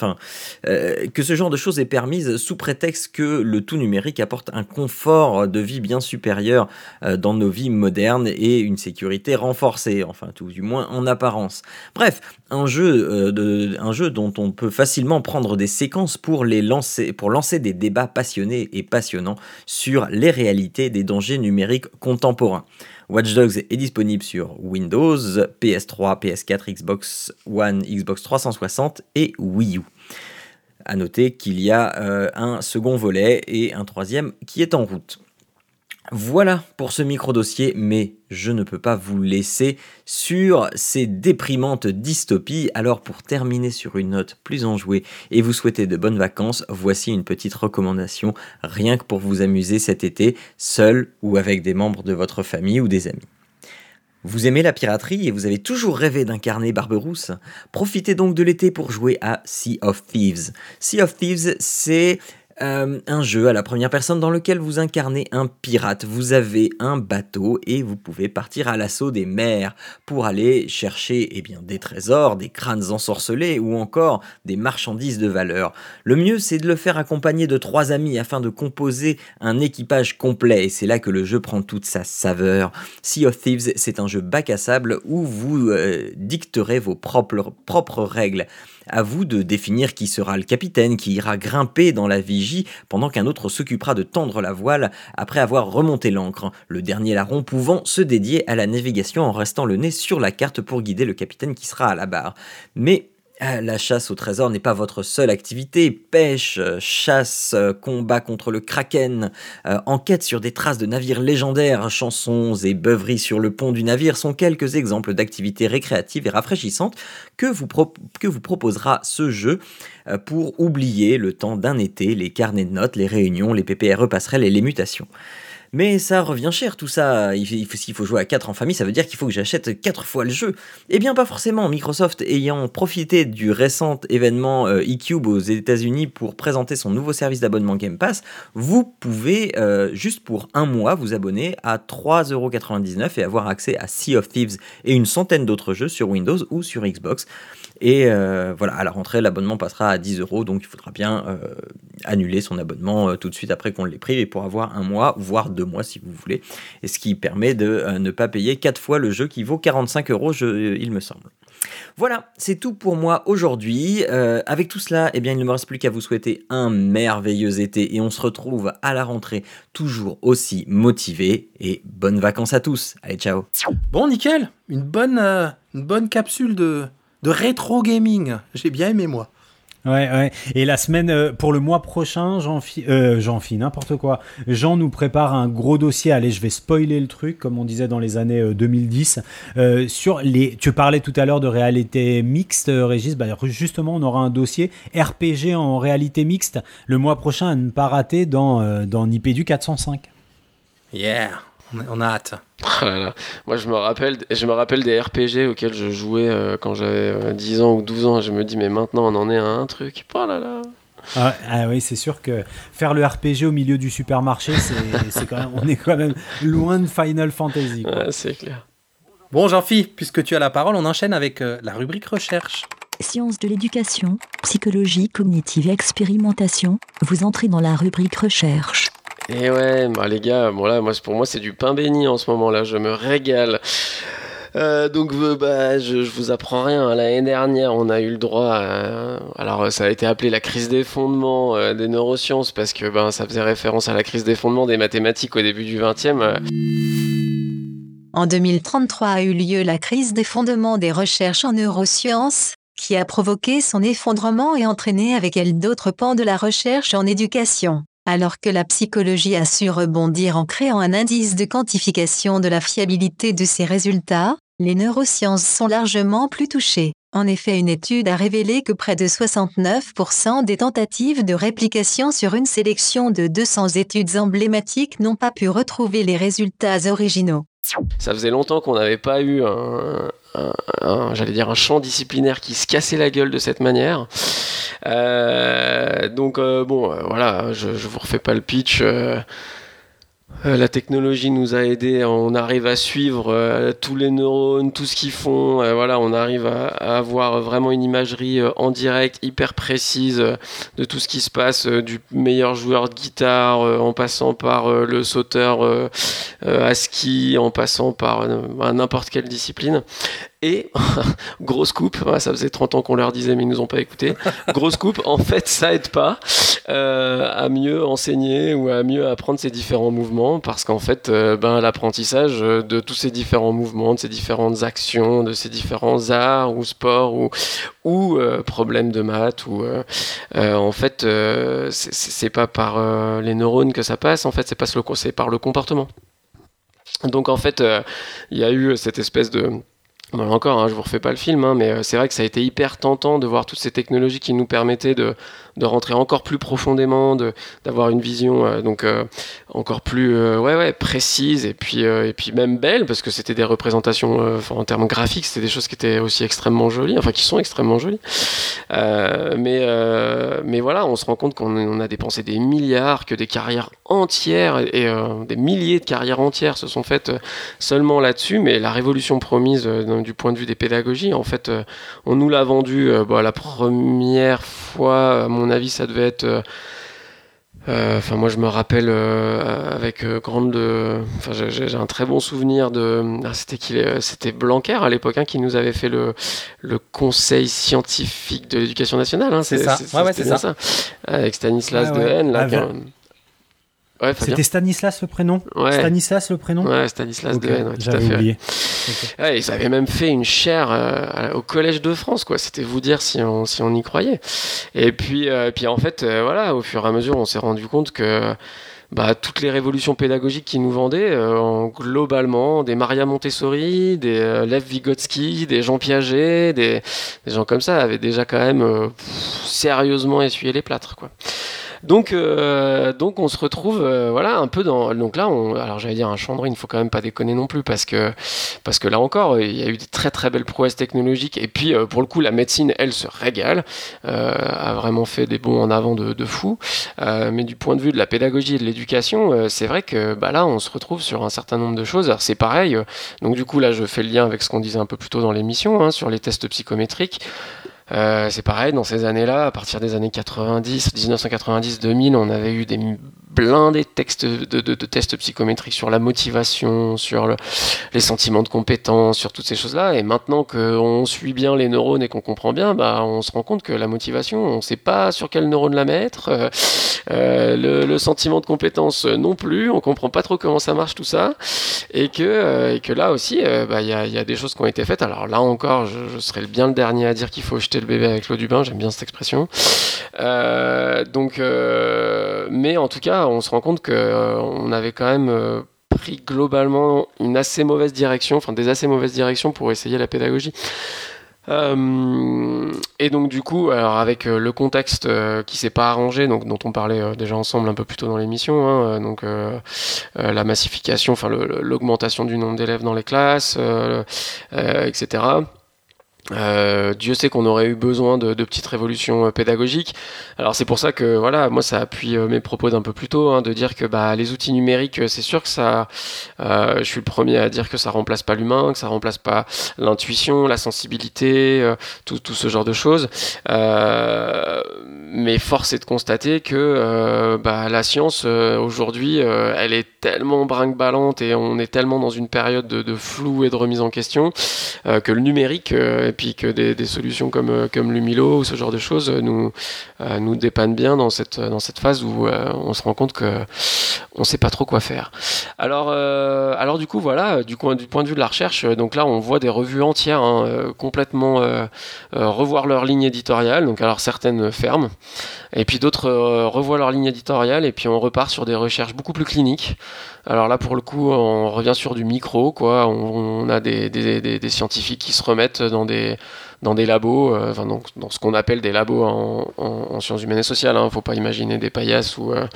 euh, que ce genre de choses est permise sous prétexte que le tout numérique apporte un confort de vie bien supérieur dans nos vies modernes et une sécurité renforcée, enfin tout du moins en apparence. Bref, un jeu, un jeu dont on peut facilement prendre des séquences pour les lancer, pour lancer des débats passionnés et passionnants sur les réalités des dangers numériques contemporains. Watch Dogs est disponible sur Windows, PS3, PS4, Xbox One, Xbox 360 et Wii U. A noter qu'il y a euh, un second volet et un troisième qui est en route. Voilà pour ce micro-dossier, mais je ne peux pas vous laisser sur ces déprimantes dystopies. Alors pour terminer sur une note plus enjouée et vous souhaiter de bonnes vacances, voici une petite recommandation, rien que pour vous amuser cet été, seul ou avec des membres de votre famille ou des amis. Vous aimez la piraterie et vous avez toujours rêvé d'incarner Barberousse? Profitez donc de l'été pour jouer à Sea of Thieves. Sea of Thieves, c'est Euh, un jeu à la première personne dans lequel vous incarnez un pirate. Vous avez un bateau et vous pouvez partir à l'assaut des mers pour aller chercher eh bien, des trésors, des crânes ensorcelés ou encore des marchandises de valeur. Le mieux c'est de le faire accompagner de trois amis afin de composer un équipage complet et c'est là que le jeu prend toute sa saveur. Sea of Thieves c'est un jeu bac à sable où vous euh, dicterez vos propres, propres règles. À vous de définir qui sera le capitaine qui ira grimper dans la vigie pendant qu'un autre s'occupera de tendre la voile après avoir remonté l'ancre, le dernier larron pouvant se dédier à la navigation en restant le nez sur la carte pour guider le capitaine qui sera à la barre. Mais la chasse au trésor n'est pas votre seule activité. Pêche, chasse, combat contre le kraken, euh, enquête sur des traces de navires légendaires, chansons et beuveries sur le pont du navire sont quelques exemples d'activités récréatives et rafraîchissantes que vous, que vous proposera ce jeu euh, pour oublier le temps d'un été, les carnets de notes, les réunions, les PPRE passerelles et les mutations. Mais ça revient cher tout ça. Il faut, s'il faut jouer à 4 en famille, ça veut dire qu'il faut que j'achète 4 fois le jeu. Eh bien, pas forcément. Microsoft ayant profité du récent événement euh, eCube aux États-Unis pour présenter son nouveau service d'abonnement Game Pass, vous pouvez euh, juste pour un mois vous abonner à 3,99€ et avoir accès à Sea of Thieves et une centaine d'autres jeux sur Windows ou sur Xbox. Et euh, voilà, à la rentrée, l'abonnement passera à 10 euros, donc il faudra bien euh, annuler son abonnement euh, tout de suite après qu'on l'ait pris, et pour avoir un mois, voire deux mois si vous voulez. Et ce qui permet de ne pas payer quatre fois le jeu qui vaut 45 euros, il me semble. Voilà, c'est tout pour moi aujourd'hui. avec tout cela, eh bien, il ne me reste plus qu'à vous souhaiter un merveilleux été et on se retrouve à la rentrée toujours aussi motivé et bonnes vacances à tous. Allez, ciao. Bon, nickel. Une bonne, une bonne capsule de, de rétro gaming. J'ai bien aimé moi. Ouais, ouais. Et la semaine, euh, pour le mois prochain, Jean, euh, Jean n'importe quoi. Jean nous prépare un gros dossier. Allez, je vais spoiler le truc, comme on disait dans les années 2010. Euh, sur les, tu parlais tout à l'heure de réalité mixte, Régis. Bah, justement, on aura un dossier RPG en réalité mixte le mois prochain à ne pas rater dans, dans Nipédu 405. Yeah, on a hâte. Oh Moi, je me, rappelle, je me rappelle des RPG auxquels je jouais euh, quand j'avais 10 euh, ans ou 12 ans. Je me dis, mais maintenant, on en est à un truc. Oh là là. Ah, ah, oui, c'est sûr que faire le RPG au milieu du supermarché, c'est, quand même, on est quand même loin de Final Fantasy. c'est clair. Bon, Jean-Philippe, puisque tu as la parole, on enchaîne avec euh, la rubrique recherche. Sciences de l'éducation, psychologie cognitive et expérimentation, vous entrez dans la rubrique recherche. Et ouais, bah les gars, bon là, moi, pour moi, c'est du pain béni en ce moment-là, je me régale. Euh, donc euh, bah, je, vous apprends rien. L'année dernière, on a eu le droit. Alors ça a été appelé la crise des fondements euh, des neurosciences parce que ben ça faisait référence à la crise des fondements des mathématiques au début du XXe. En 2033 a eu lieu la crise des fondements des recherches en neurosciences, qui a provoqué son effondrement et entraîné avec elle d'autres pans de la recherche en éducation. Alors que la psychologie a su rebondir en créant un indice de quantification de la fiabilité de ses résultats, les neurosciences sont largement plus touchées. En effet, une étude a révélé que près de 69% des tentatives de réplication sur une sélection de 200 études emblématiques n'ont pas pu retrouver les résultats originaux. Ça faisait longtemps qu'on n'avait pas eu un, j'allais dire un champ disciplinaire qui se cassait la gueule de cette manière. Euh, donc euh, bon, euh, voilà, je, je vous refais pas le pitch. Euh, la technologie nous a aidés, on arrive à suivre euh, tous les neurones, tout ce qu'ils font. Euh, voilà, on arrive à, avoir vraiment une imagerie en direct hyper précise de tout ce qui se passe, du meilleur joueur de guitare en passant par le sauteur à ski, en passant par n'importe quelle discipline. Et, grosse coupe, ça faisait 30 ans qu'on leur disait, mais ils nous ont pas écouté. Grosse coupe, en fait, ça aide pas euh, à mieux enseigner ou à mieux apprendre ces différents mouvements, parce qu'en fait, euh, ben, l'apprentissage de tous ces différents mouvements, de ces différentes actions, de ces différents arts ou sports ou, ou euh, problèmes de maths, ou en fait, c'est pas par les neurones que ça passe, en fait, c'est par le comportement. Donc en fait, il y a eu cette espèce de Bon, encore, hein, je vous refais pas le film, hein, mais euh, c'est vrai que ça a été hyper tentant de voir toutes ces technologies qui nous permettaient de, de rentrer encore plus profondément, d'avoir une vision donc encore plus ouais ouais précise et puis et puis même belle parce que c'était des représentations en termes graphiques, c'était des choses qui étaient aussi extrêmement jolies, enfin qui sont extrêmement jolies. mais mais voilà, on se rend compte qu'on a dépensé des milliards, que des carrières entières et des milliers de carrières entières se sont faites seulement là-dessus, mais la révolution promise du point de vue des pédagogies, en fait, on nous l'a vendu bah, la première fois, avis, ça devait être. Euh, euh, enfin, moi, je me rappelle euh, avec grande. Enfin, j'ai un très bon souvenir de. Ah, c'était qui C'était Blanquer à l'époque hein, qui nous avait fait le, le conseil scientifique de l'éducation nationale. Hein, c'est ça. Ouais, ouais, c'est ça. Avec Stanislas Dehaene, là. C'était Stanislas le prénom Stanislas le prénom Ouais, Stanislas okay. J'avais oublié. ils avaient même fait une chaire euh, au Collège de France, quoi. C'était vous dire si on, si on y croyait. Et puis, euh, puis en fait, euh, voilà, au fur et à mesure, on s'est rendu compte que bah, toutes les révolutions pédagogiques qui nous vendaient, globalement, des Maria Montessori, des Lev Vygotsky, des Jean Piaget, des, des, gens comme ça, avaient déjà quand même sérieusement essuyé les plâtres, quoi. Donc, euh, donc on se retrouve, euh, voilà, un peu dans. Donc là, on, alors j'allais dire un chandre, il ne faut quand même pas déconner non plus parce que, parce que là encore, il y a eu des très très belles prouesses technologiques. Et puis, euh, pour le coup, la médecine, elle se régale, a vraiment fait des bons en avant de, de fou. mais du point de vue de la pédagogie et de l'éducation, c'est vrai que bah, là, on se retrouve sur un certain nombre de choses. Alors c'est pareil. donc du coup, là, je fais le lien avec ce qu'on disait un peu plus tôt dans l'émission hein, sur les tests psychométriques. Euh, c'est pareil, dans ces années-là, à partir des années 90, 1990, 2000, on avait eu des blindés de, textes, de, tests psychométriques sur la motivation, sur les sentiments de compétence, sur toutes ces choses-là. Et maintenant qu'on suit bien les neurones et qu'on comprend bien, bah, on se rend compte que la motivation, on ne sait pas sur quel neurone la mettre. Euh, euh, le, sentiment de compétence non plus, on comprend pas trop comment ça marche tout ça. Et que, et que là aussi, bah, il y, a, y, a, des choses qui ont été faites. Alors là encore, je, je serais bien le dernier à dire qu'il faut jeter le bébé avec l'eau du bain, j'aime bien cette expression. Euh, donc, euh, mais en tout cas, on se rend compte qu'on euh, avait quand même pris globalement une assez mauvaise direction, enfin des assez mauvaises directions pour essayer la pédagogie. et donc du coup, avec le contexte qui s'est pas arrangé, donc dont on parlait déjà ensemble un peu plus tôt dans l'émission, hein, donc la massification, l'augmentation du nombre d'élèves dans les classes, etc. Euh, Dieu sait qu'on aurait eu besoin de, de petites révolutions euh, pédagogiques. Alors c'est pour ça que voilà, moi ça appuie euh, mes propos d'un peu plus tôt, hein, de dire que bah, les outils numériques, c'est sûr que ça, je suis le premier à dire que ça remplace pas l'humain, que ça remplace pas l'intuition, la sensibilité, tout, tout, ce genre de choses. mais force est de constater que bah, la science aujourd'hui, elle est tellement brinque-ballante et on est tellement dans une période de, de flou et de remise en question que le numérique et puis que des, solutions comme, euh, comme Lumilo ou ce genre de choses euh, nous, euh, nous dépannent bien dans cette, dans cette phase où on se rend compte que on sait pas trop quoi faire. Alors, alors du coup, voilà, du, du point de vue de la recherche, donc là, on voit des revues entières hein, complètement revoir leur ligne éditoriale. Donc, alors certaines ferment, et puis d'autres revoient leur ligne éditoriale, et puis on repart sur des recherches beaucoup plus cliniques. Alors là, pour le coup, on revient sur du micro, quoi. On, a des, des, des, scientifiques qui se remettent dans des, dans des labos, euh, enfin, donc, dans ce qu'on appelle des labos en, en, sciences humaines et sociales. Hein. Faut pas imaginer des paillasses ou, euh,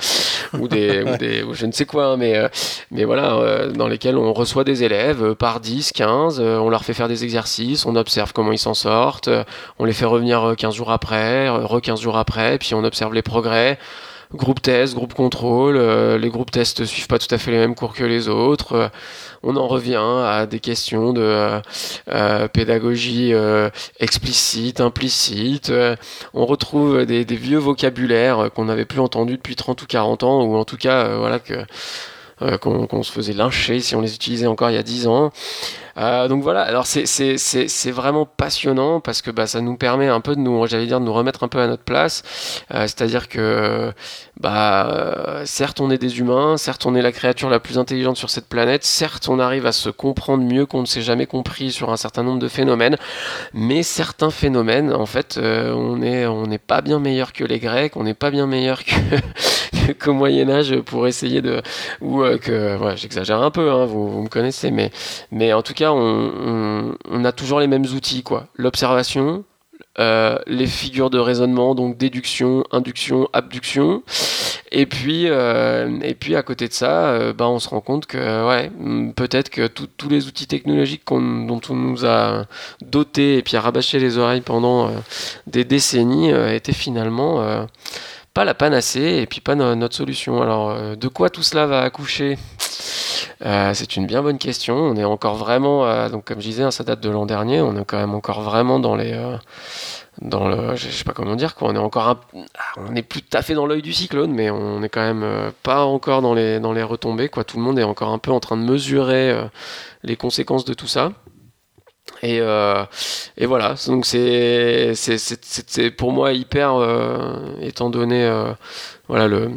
ou, des, ou, des, je ne sais quoi, hein, mais, euh, mais voilà, dans lesquels on reçoit des élèves par 10, 15, on leur fait faire des exercices, on observe comment ils s'en sortent, on les fait revenir 15 jours après, re 15 jours après, puis on observe les progrès groupe test, groupe contrôle, euh, les groupes tests suivent pas tout à fait les mêmes cours que les autres. Euh, on en revient à des questions de euh, pédagogie explicite, implicite. on retrouve des, vieux vocabulaires qu'on n'avait plus entendus depuis 30 ou 40 ans, ou en tout cas, voilà que qu'on se faisait lyncher si on les utilisait encore il y a 10 ans. Euh, donc voilà, alors c'est vraiment passionnant parce que bah, ça nous permet un peu de nous, remettre un peu à notre place. Euh, c'est-à-dire que, bah, certes, on est des humains, certes, on est la créature la plus intelligente sur cette planète, certes, on arrive à se comprendre mieux qu'on ne s'est jamais compris sur un certain nombre de phénomènes, mais certains phénomènes, en fait, euh, on n'est pas bien meilleur que les Grecs, on n'est pas bien meilleur qu'au Moyen Âge pour essayer de ou que voilà, j'exagère un peu hein, vous, vous, me connaissez mais en tout cas on, a toujours les mêmes outils, quoi. L'observation, euh, les figures de raisonnement, donc déduction, induction, abduction. Et puis, euh, et puis à côté de ça, bah, on se rend compte que ouais, mm, peut-être que tous les outils technologiques dont on nous a dotés et puis rabâché les oreilles pendant des décennies étaient finalement pas la panacée et puis pas notre solution. Alors, de quoi tout cela va accoucher? Euh, c'est une bien bonne question. On est encore vraiment, euh, donc comme je disais, hein, ça date de l'an dernier. On est quand même encore vraiment dans les, euh, dans le, je sais pas comment dire, quoi. On est encore, on est plus tout à fait dans l'œil du cyclone, mais on est quand même pas encore dans les, dans les retombées, quoi. Tout le monde est encore un peu en train de mesurer les conséquences de tout ça. Et, et, voilà, donc c'est pour moi hyper, étant donné voilà, le,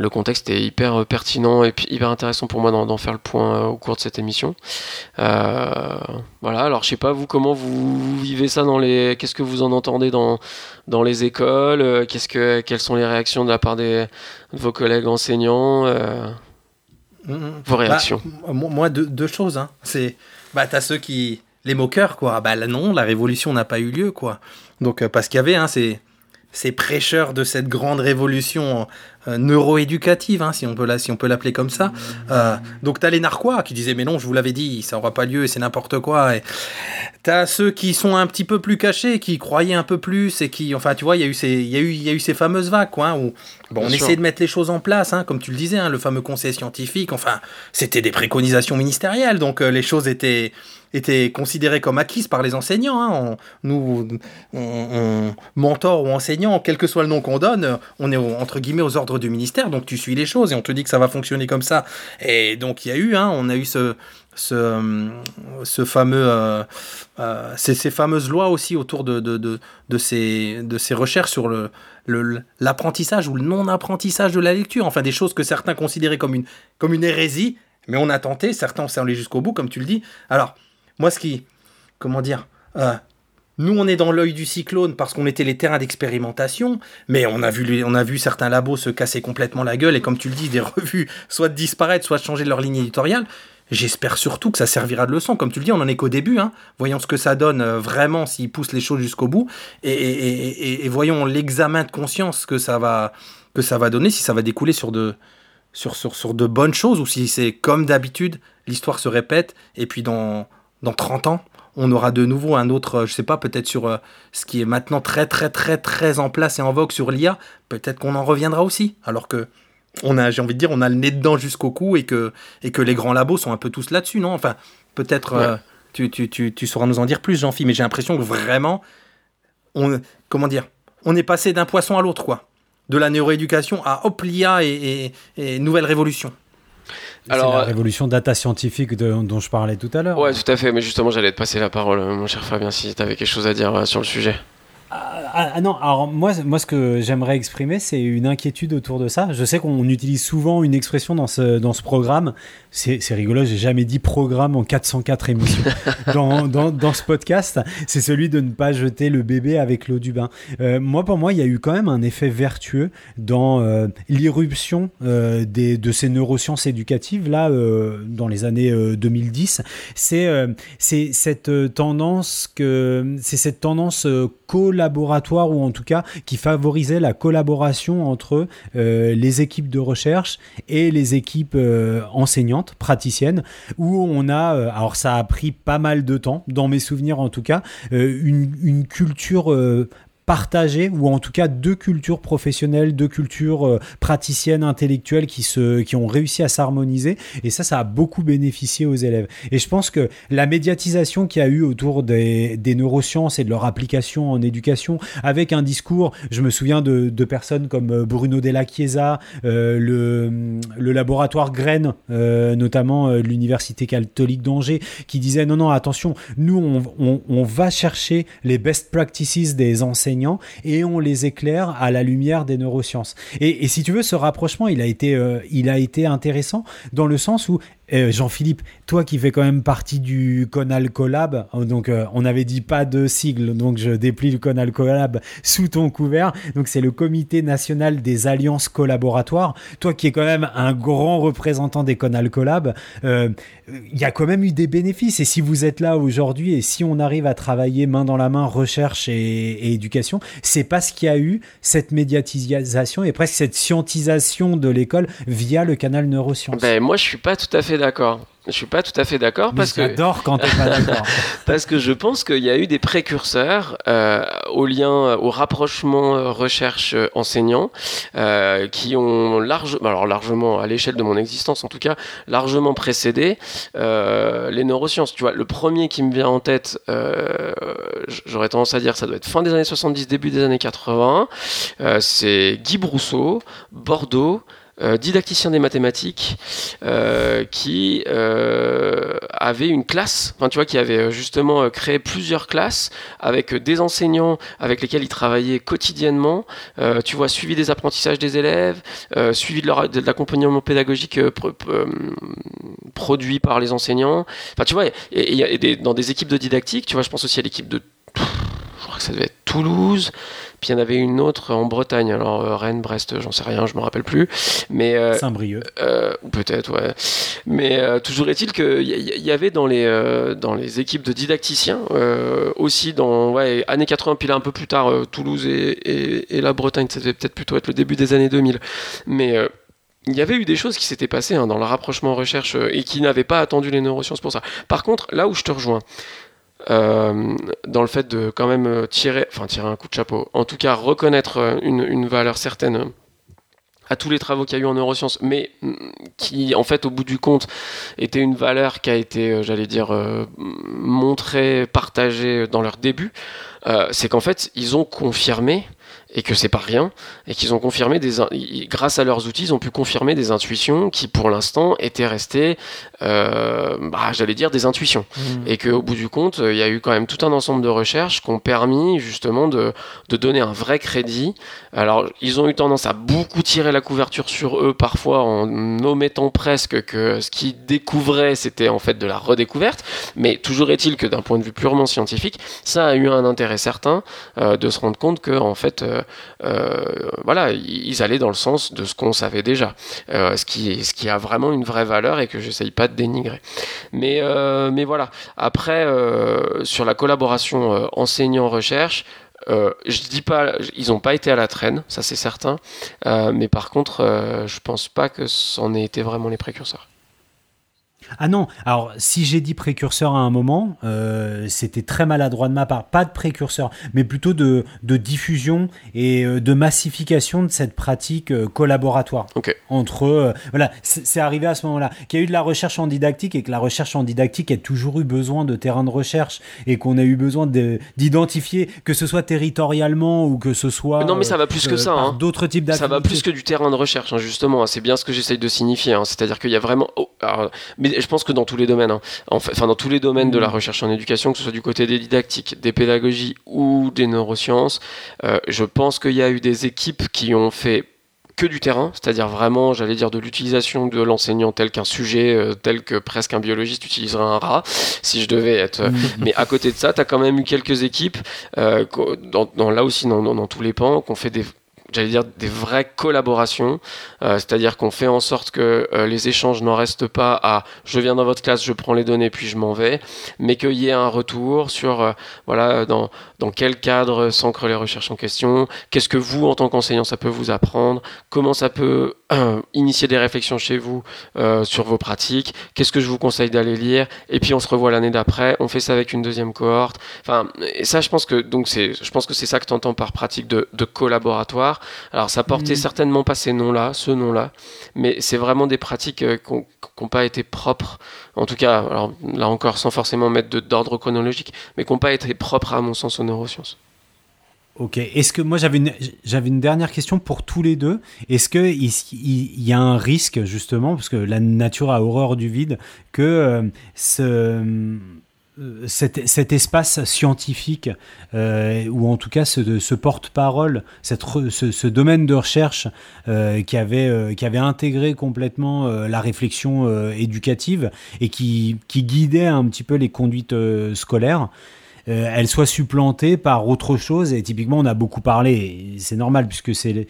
le contexte est hyper euh, pertinent et hyper intéressant pour moi d'en faire le point euh, au cours de cette émission. Euh, voilà, alors je sais pas vous comment vous vivez ça dans les, qu'est-ce que vous en entendez dans dans les écoles, qu'est-ce que quelles sont les réactions de la part des de vos collègues enseignants, mm, mm. vos bah, réactions. moi deux, choses, hein. c'est bah t'as ceux qui les moqueurs quoi, bah non la révolution n'a pas eu lieu quoi. Donc parce qu'il y avait hein, c'est ces prêcheurs de cette grande révolution euh, neuroéducative, hein, si on peut la, si on peut l'appeler comme ça. Euh, donc t'as les narquois qui disaient mais non, je vous l'avais dit, ça n'aura pas lieu, c'est n'importe quoi. Et t'as ceux qui sont un petit peu plus cachés, qui croyaient un peu plus et qui, enfin tu vois, il y a eu ces, il y a eu, il y a eu ces fameuses vagues, quoi, hein, où bon, on essayait de mettre les choses en place, hein, comme tu le disais, hein, le fameux conseil scientifique. Enfin, c'était des préconisations ministérielles, donc euh, les choses étaient étaient considérées comme acquises par les enseignants. Hein. nous, on, mentor ou enseignant, quel que soit le nom qu'on donne, on est entre guillemets aux ordres du ministère, donc tu suis les choses et on te dit que ça va fonctionner comme ça. Et donc il y a eu, hein, on a eu ce, fameux, euh, euh, ces, fameuses lois aussi autour de, ces, recherches sur l'apprentissage ou le non-apprentissage de la lecture, enfin des choses que certains considéraient comme une, hérésie, mais on a tenté, certains sont allés jusqu'au bout, comme tu le dis. Alors, moi, ce qui, comment dire, euh, nous, on est dans l'œil du cyclone parce qu'on était les terrains d'expérimentation, mais on a, vu, on a vu certains labos se casser complètement la gueule et comme tu le dis, des revues soit disparaître, soit changer leur ligne éditoriale. J'espère surtout que ça servira de leçon. Comme tu le dis, on en est qu'au début. Hein. Voyons ce que ça donne euh, vraiment s'ils poussent les choses jusqu'au bout. Et, voyons l'examen de conscience que ça, va, donner, si ça va découler sur de, sur de bonnes choses ou si c'est comme d'habitude, l'histoire se répète. Et puis dans, dans 30 ans, on aura de nouveau un autre, euh, je sais pas, peut-être sur euh, ce qui est maintenant très très très très en place et en vogue sur l'IA, peut-être qu'on en reviendra aussi. Alors que on a, j'ai envie de dire, on a le nez dedans jusqu'au cou et que, et que les grands labos sont un peu tous là-dessus, non? Enfin, peut-être euh, tu, tu, tu, tu, sauras nous en dire plus, Jean-Philippe, mais j'ai l'impression que vraiment, on, comment dire, on est passé d'un poisson à l'autre, quoi. De la neuroéducation à hop, l'IA et nouvelle révolution. Alors, la euh, révolution data scientifique dont je parlais tout à l'heure. Ouais, tout à fait. Mais justement, j'allais te passer la parole, mon cher Fabien, si tu avais quelque chose à dire euh, sur le sujet. Ah, ah, ah, non, alors moi, moi ce que j'aimerais exprimer, c'est une inquiétude autour de ça. Je sais qu'on utilise souvent une expression dans ce, dans ce programme. C'est rigolo, j'ai jamais dit programme en 404 émissions dans, dans, dans, ce podcast. C'est celui de ne pas jeter le bébé avec l'eau du bain. Euh, moi, pour moi, il y a eu quand même un effet vertueux dans euh, l'irruption euh, de ces neurosciences éducatives, là, euh, dans les années 2010. C'est c'est cette tendance que c'est cette tendance collaboratoire ou en tout cas qui favorisait la collaboration entre euh, les équipes de recherche et les équipes euh, enseignantes, praticiennes, où on a, euh, alors ça a pris pas mal de temps, dans mes souvenirs en tout cas, une, une culture partager, ou en tout cas deux cultures professionnelles, deux cultures euh, praticiennes, intellectuelles qui, se, qui ont réussi à s'harmoniser. Et ça, ça a beaucoup bénéficié aux élèves. Et je pense que la médiatisation qu'il y a eu autour des, des, neurosciences et de leur application en éducation, avec un discours, je me souviens de, personnes comme euh, Bruno Della Chiesa, euh, le, le laboratoire Graines, notamment de l'Université catholique d'Angers, qui disaient non, non, attention, nous, on, on, on va chercher les best practices des enseignants et on les éclaire à la lumière des neurosciences. Et, si tu veux, ce rapprochement, il a été, euh, il a été intéressant dans le sens où euh, Jean-Philippe, toi qui fais quand même partie du Conal Collab, euh, donc euh, on avait dit pas de sigle, donc je déplie le Conal Collab sous ton couvert. Donc c'est le Comité national des alliances collaboratoires. Toi qui es quand même un grand représentant des Conal Collab, il y a quand même eu des bénéfices. Et si vous êtes là aujourd'hui et si on arrive à travailler main dans la main recherche et, et éducation, c'est parce qu'il y a eu cette médiatisation et presque cette scientisation de l'école via le canal neurosciences. Ben, moi, je suis pas tout à fait d'accord. Je suis pas tout à fait d'accord parce que j'adore quand t'es pas d'accord. parce que je pense qu'il y a eu des précurseurs euh, au lien, au rapprochement euh, recherche euh, enseignant euh, qui ont large, alors largement à l'échelle de mon existence en tout cas, largement précédé euh, les neurosciences. Tu vois, le premier qui me vient en tête, j'aurais tendance à dire, ça doit être fin des années 70, début des années 80. c'est Guy Brousseau, Bordeaux. Euh, didacticien des mathématiques, euh, qui euh, avait une classe, enfin tu vois, qui avait justement créé plusieurs classes avec des enseignants avec lesquels il travaillait quotidiennement, tu vois, suivi des apprentissages des élèves, suivi de, l'accompagnement pédagogique produit par les enseignants. Enfin tu vois, et, dans des équipes de didactique, tu vois, je pense aussi à l'équipe de, je crois que ça devait être Toulouse, puis il y en avait une autre en Bretagne, alors euh, Rennes, Brest, j'en sais rien, je me rappelle plus. Mais euh, Saint-Brieuc. Euh, peut-être, ouais. Mais euh, toujours est-il qu'il y, y, avait dans les dans les équipes de didacticiens aussi dans ouais années 80 puis là un peu plus tard Toulouse et, et, et, la Bretagne, ça devait peut-être plutôt être le début des années 2000. Mais il y avait eu des choses qui s'étaient passées hein, dans le rapprochement recherche et qui n'avaient pas attendu les neurosciences pour ça. Par contre, là où je te rejoins, euh, dans le fait de quand même euh, tirer, enfin tirer un coup de chapeau, en tout cas reconnaître euh, une, une valeur certaine à tous les travaux qu'il y a eu en neurosciences, mais mm, qui, en fait, au bout du compte, était une valeur qui a été, j'allais dire, montrée, partagée dans leur début, c'est qu'en fait, ils ont confirmé et que c'est pas rien, et qu'ils ont confirmé des, grâce à leurs outils, ils ont pu confirmer des intuitions qui, pour l'instant, étaient restées, euh, bah, j'allais dire, des intuitions, mmh. et qu'au bout du compte, il y a eu quand même tout un ensemble de recherches qui ont permis justement de, de donner un vrai crédit. Alors, ils ont eu tendance à beaucoup tirer la couverture sur eux parfois en omettant presque que ce qu'ils découvraient, c'était en fait de la redécouverte, mais toujours est-il que d'un point de vue purement scientifique, ça a eu un intérêt certain euh, de se rendre compte que en fait euh, voilà, ils allaient dans le sens de ce qu'on savait déjà, euh, ce, qui, ce qui a vraiment une vraie valeur et que j'essaye pas de dénigrer. Mais, euh, mais voilà, après, sur la collaboration enseignant-recherche, euh, je dis pas, ils n'ont pas été à la traîne, ça c'est certain, euh, mais par contre, euh, je pense pas que c'en ait été vraiment les précurseurs. Ah non, alors si j'ai dit précurseur à un moment, euh, c'était très maladroit de ma part. Pas de précurseur, mais plutôt de, de diffusion et euh, de massification de cette pratique euh, collaboratoire. Okay. Entre. Euh, voilà, c'est arrivé à ce moment-là. Qu'il y a eu de la recherche en didactique et que la recherche en didactique a toujours eu besoin de terrain de recherche et qu'on a eu besoin d'identifier, que ce soit territorialement ou que ce soit. non, mais ça va plus que ça. Hein. D'autres types d'activités. Ça va plus que du terrain de recherche, hein, justement. C'est bien ce que j'essaye de signifier. Hein. C'est-à-dire qu'il y a vraiment. Oh, alors, mais je pense que dans tous les domaines, hein. enfin dans tous les domaines de la mmh. recherche en éducation, que ce soit du côté des didactiques, des pédagogies ou des neurosciences, euh, je pense qu'il y a eu des équipes qui ont fait que du terrain, c'est-à-dire vraiment, j'allais dire, de l'utilisation de l'enseignant tel qu'un sujet, euh, tel que presque un biologiste utiliserait un rat, si je devais être. Mmh. Mais à côté de ça, tu as quand même eu quelques équipes, euh, dans, dans, là aussi dans, dans, dans tous les pans, qui ont fait des, j'allais dire des vraies collaborations, euh, c'est-à-dire qu'on fait en sorte que euh, les échanges n'en restent pas à je viens dans votre classe, je prends les données puis je m'en vais, mais qu'il y ait un retour sur euh, voilà dans, dans quel cadre s'ancrent les recherches en question, qu'est-ce que vous en tant qu'enseignant ça peut vous apprendre, comment ça peut initier des réflexions chez vous sur vos pratiques, qu'est-ce que je vous conseille d'aller lire, et puis on se revoit l'année d'après, on fait ça avec une deuxième cohorte. Enfin, ça, je pense que donc c'est, je pense que c'est ça que tu entends par pratique de, de, collaboratoire. Alors, ça portait mmh. certainement pas ces noms-là, ce nom-là, mais c'est vraiment des pratiques euh, qui n'ont pas été propres, en tout cas, alors là encore, sans forcément mettre d'ordre chronologique, mais qui n'ont pas été propres à mon sens aux neurosciences. Ok. Est-ce que moi j'avais une j'avais une dernière question pour tous les deux. Est-ce que il, il, y a un risque justement parce que la nature a horreur du vide que euh, ce euh, cet, cet, espace scientifique, euh, ou en tout cas ce, porte-parole, ce, ce, domaine de recherche euh, qui, avait, euh, intégré complètement euh, la réflexion euh, éducative et qui, guidait un petit peu les conduites scolaires, euh, elle soit supplantée par autre chose. Et typiquement, on a beaucoup parlé, c'est normal puisque c'est,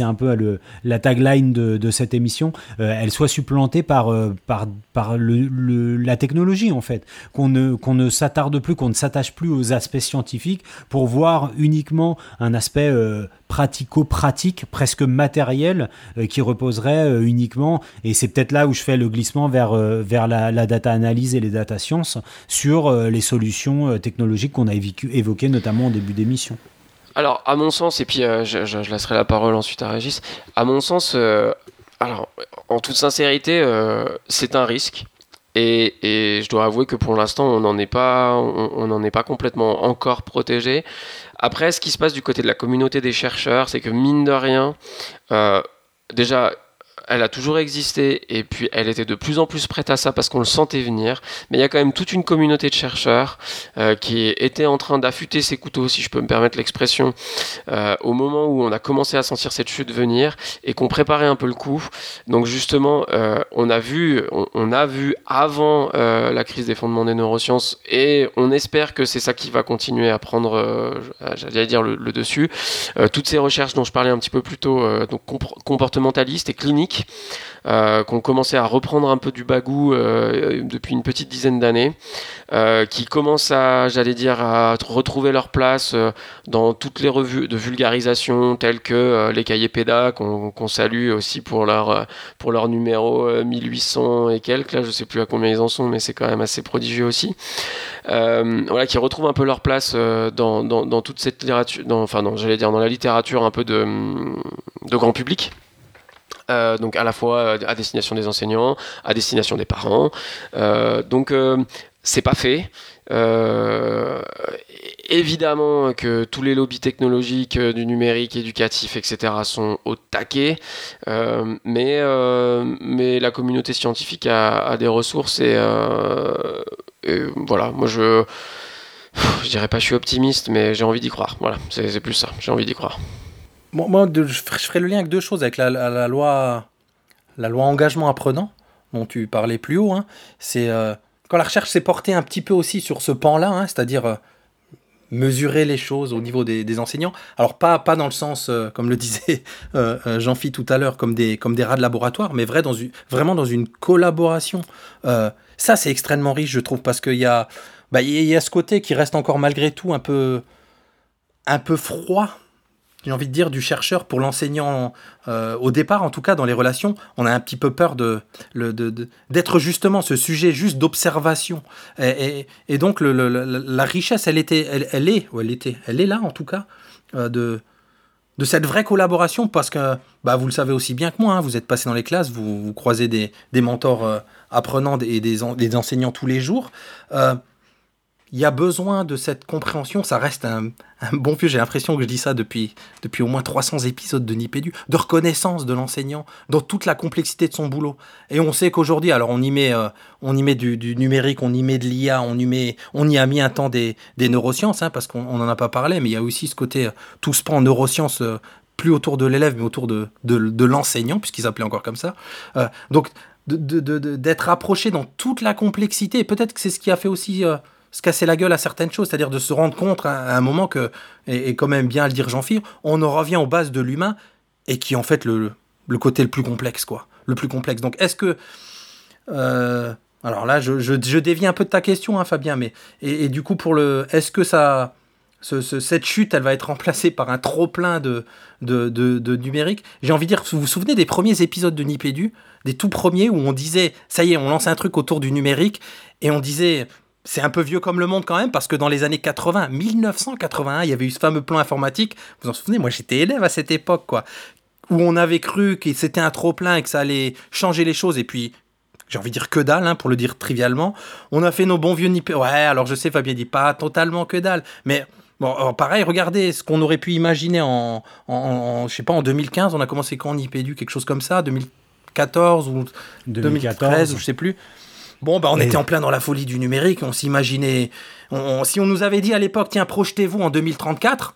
un peu la tagline de, de cette émission, euh, elle soit supplantée par, euh, par, par le, la technologie en fait. Qu'on ne, qu'on ne s'attarde plus, qu'on ne s'attache plus aux aspects scientifiques pour voir uniquement un aspect pratico-pratique, presque matériel, euh, qui reposerait euh, uniquement, et c'est peut-être là où je fais le glissement vers, euh, vers la, data analyse et les data sciences, sur les solutions technologiques qu'on a évoquées notamment au début d'émission. Alors, à mon sens, et puis je, je, laisserai la parole ensuite à Régis, à mon sens, alors, en toute sincérité, c'est un risque. Et, et, je dois avouer que pour l'instant, on n'en est on n'en est pas complètement encore protégé. Après, ce qui se passe du côté de la communauté des chercheurs, c'est que mine de rien, euh, déjà, elle a toujours existé et puis elle était de plus en plus prête à ça parce qu'on le sentait venir. Mais il y a quand même toute une communauté de chercheurs euh, qui était en train d'affûter ses couteaux, si je peux me permettre l'expression, euh, au moment où on a commencé à sentir cette chute venir et qu'on préparait un peu le coup. Donc justement, euh, on a vu, on, a vu avant euh, la crise des fondements des neurosciences et on espère que c'est ça qui va continuer à prendre, euh, j'allais dire le, le dessus. Euh, toutes ces recherches dont je parlais un petit peu plus tôt, donc comportementalistes et cliniques euh, qui ont commencé à reprendre un peu du bagou euh, depuis une petite dizaine d'années, euh, qui commencent à, j'allais dire, à retrouver leur place euh, dans toutes les revues de vulgarisation telles que euh, les cahiers PEDA, qu'on qu salue aussi pour leur, numéro 1800 et quelques, là je sais plus à combien ils en sont, mais c'est quand même assez prodigieux aussi. voilà, qui retrouvent un peu leur place dans, toute cette littérature, enfin, j'allais dire, dans la littérature un peu de grand public. Euh, donc à la fois euh, à destination des enseignants, à destination des parents. Euh, donc c'est pas fait. Euh, évidemment que tous les lobbies technologiques du numérique, éducatif, etc. sont au taquet, euh, mais, euh, mais la communauté scientifique a, a des ressources et, et, voilà, moi je, je dirais pas je suis optimiste, mais j'ai envie d'y croire. Voilà, c'est plus ça, j'ai envie d'y croire. Moi, je ferai le lien avec deux choses, avec la, loi, la loi engagement apprenant, dont tu parlais plus haut. Hein. C'est euh, quand la recherche s'est portée un petit peu aussi sur ce pan-là, hein, c'est-à-dire euh, mesurer les choses au niveau des, enseignants. Alors pas, pas dans le sens, euh, comme le disait Jean-Phi tout à l'heure, comme des, comme des rats de laboratoire, mais vrai dans une, vraiment dans une collaboration. ça, c'est extrêmement riche, je trouve, parce qu'il y a, bah, y a ce côté qui reste encore malgré tout un peu, un peu froid j'ai envie de dire, du chercheur pour l'enseignant. Euh, au départ, en tout cas, dans les relations, on a un petit peu peur de, de, de, d'être justement ce sujet juste d'observation. Et, et, donc, le, la richesse, elle, était, elle, elle, est, ou elle, était, elle est là, en tout cas, euh, de, de cette vraie collaboration, parce que bah, vous le savez aussi bien que moi, hein, vous êtes passé dans les classes, vous, vous croisez des, des mentors euh, apprenants et des, des, enseignants tous les jours. Il y a besoin de cette compréhension. Ça reste un, bon vieux, j'ai l'impression que je dis ça depuis, depuis au moins 300 épisodes de Nipédu, de reconnaissance de l'enseignant dans toute la complexité de son boulot. Et on sait qu'aujourd'hui, alors on y met, euh, on y met du, numérique, on y met de l'IA, on, y on y a mis un temps des, des neurosciences, hein, parce qu'on n'en a pas parlé, mais il y a aussi ce côté, euh, tout se prend en neurosciences. Euh, plus autour de l'élève, mais autour de, de, de l'enseignant, puisqu'ils appelaient encore comme ça. Donc, d'être approché dans toute la complexité, peut-être que c'est ce qui a fait aussi se casser la gueule à certaines choses, c'est-à-dire de se rendre compte à, un moment que, et, quand même bien le dire Jean-Philippe, on en revient aux bases de l'humain et qui est en fait le, le côté le plus complexe, quoi. Le plus complexe. Donc est-ce que... Euh, alors là, je, je, je, dévie un peu de ta question, hein, Fabien, mais... Et, du coup, pour le... Est-ce que ça... Ce, ce, cette chute, elle va être remplacée par un trop-plein de, de, de, de, numérique? J'ai envie de dire, vous vous souvenez des premiers épisodes de Nipédu, des tout premiers où on disait, ça y est, on lance un truc autour du numérique, et on disait, c'est un peu vieux comme le monde quand même, parce que dans les années 80, 1981, il y avait eu ce fameux plan informatique. Vous en souvenez, moi j'étais élève à cette époque, quoi. Où on avait cru que c'était un trop-plein et que ça allait changer les choses, et puis. J'ai envie de dire que dalle, hein, pour le dire trivialement. On a fait nos bons vieux nippés. Ouais, alors je sais, Fabien dit pas totalement que dalle. Mais Bon, pareil, regardez ce qu'on aurait pu imaginer en, en, en, je sais pas, en 2015. On a commencé quand on y quelque chose comme ça, 2014 ou 2014. 2013, ou je sais plus. Bon, bah, on Et- était en plein dans la folie du numérique. On s'imaginait. on- si on nous avait dit à l'époque, tiens, projetez-vous en 2034,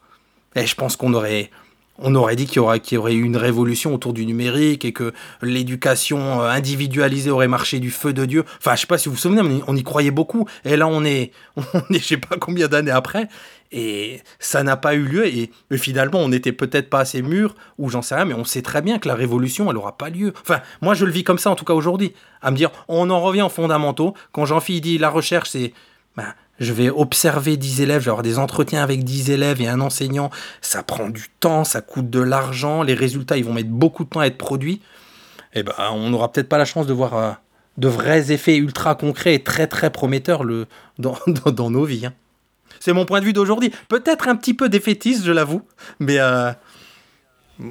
et je pense qu'on aurait. On aurait dit qu'il y, aurait, qu'il y aurait eu une révolution autour du numérique et que l'éducation euh, individualisée aurait marché du feu de Dieu. Enfin, je sais pas si vous vous souvenez, mais on y croyait beaucoup. Et là, on est, on est je sais pas combien d'années après. Et ça n'a pas eu lieu. Et, finalement, on n'était peut-être pas assez mûr, ou j'en sais rien, mais on sait très bien que la révolution, elle aura pas lieu. Enfin, moi, je le vis comme ça, en tout cas aujourd'hui. À me dire, on en revient aux fondamentaux. Quand Jean-Philippe dit la recherche, c'est. ben, je vais observer 10 élèves, je vais avoir des entretiens avec 10 élèves et un enseignant. Ça prend du temps, ça coûte de l'argent. Les résultats, ils vont mettre beaucoup de temps à être produits. Et ben, on n'aura peut-être pas la chance de voir euh, de vrais effets ultra concrets et très très prometteurs le, dans nos vies. hein. C'est mon point de vue d'aujourd'hui. Peut-être un petit peu défaitiste, je l'avoue, mais euh,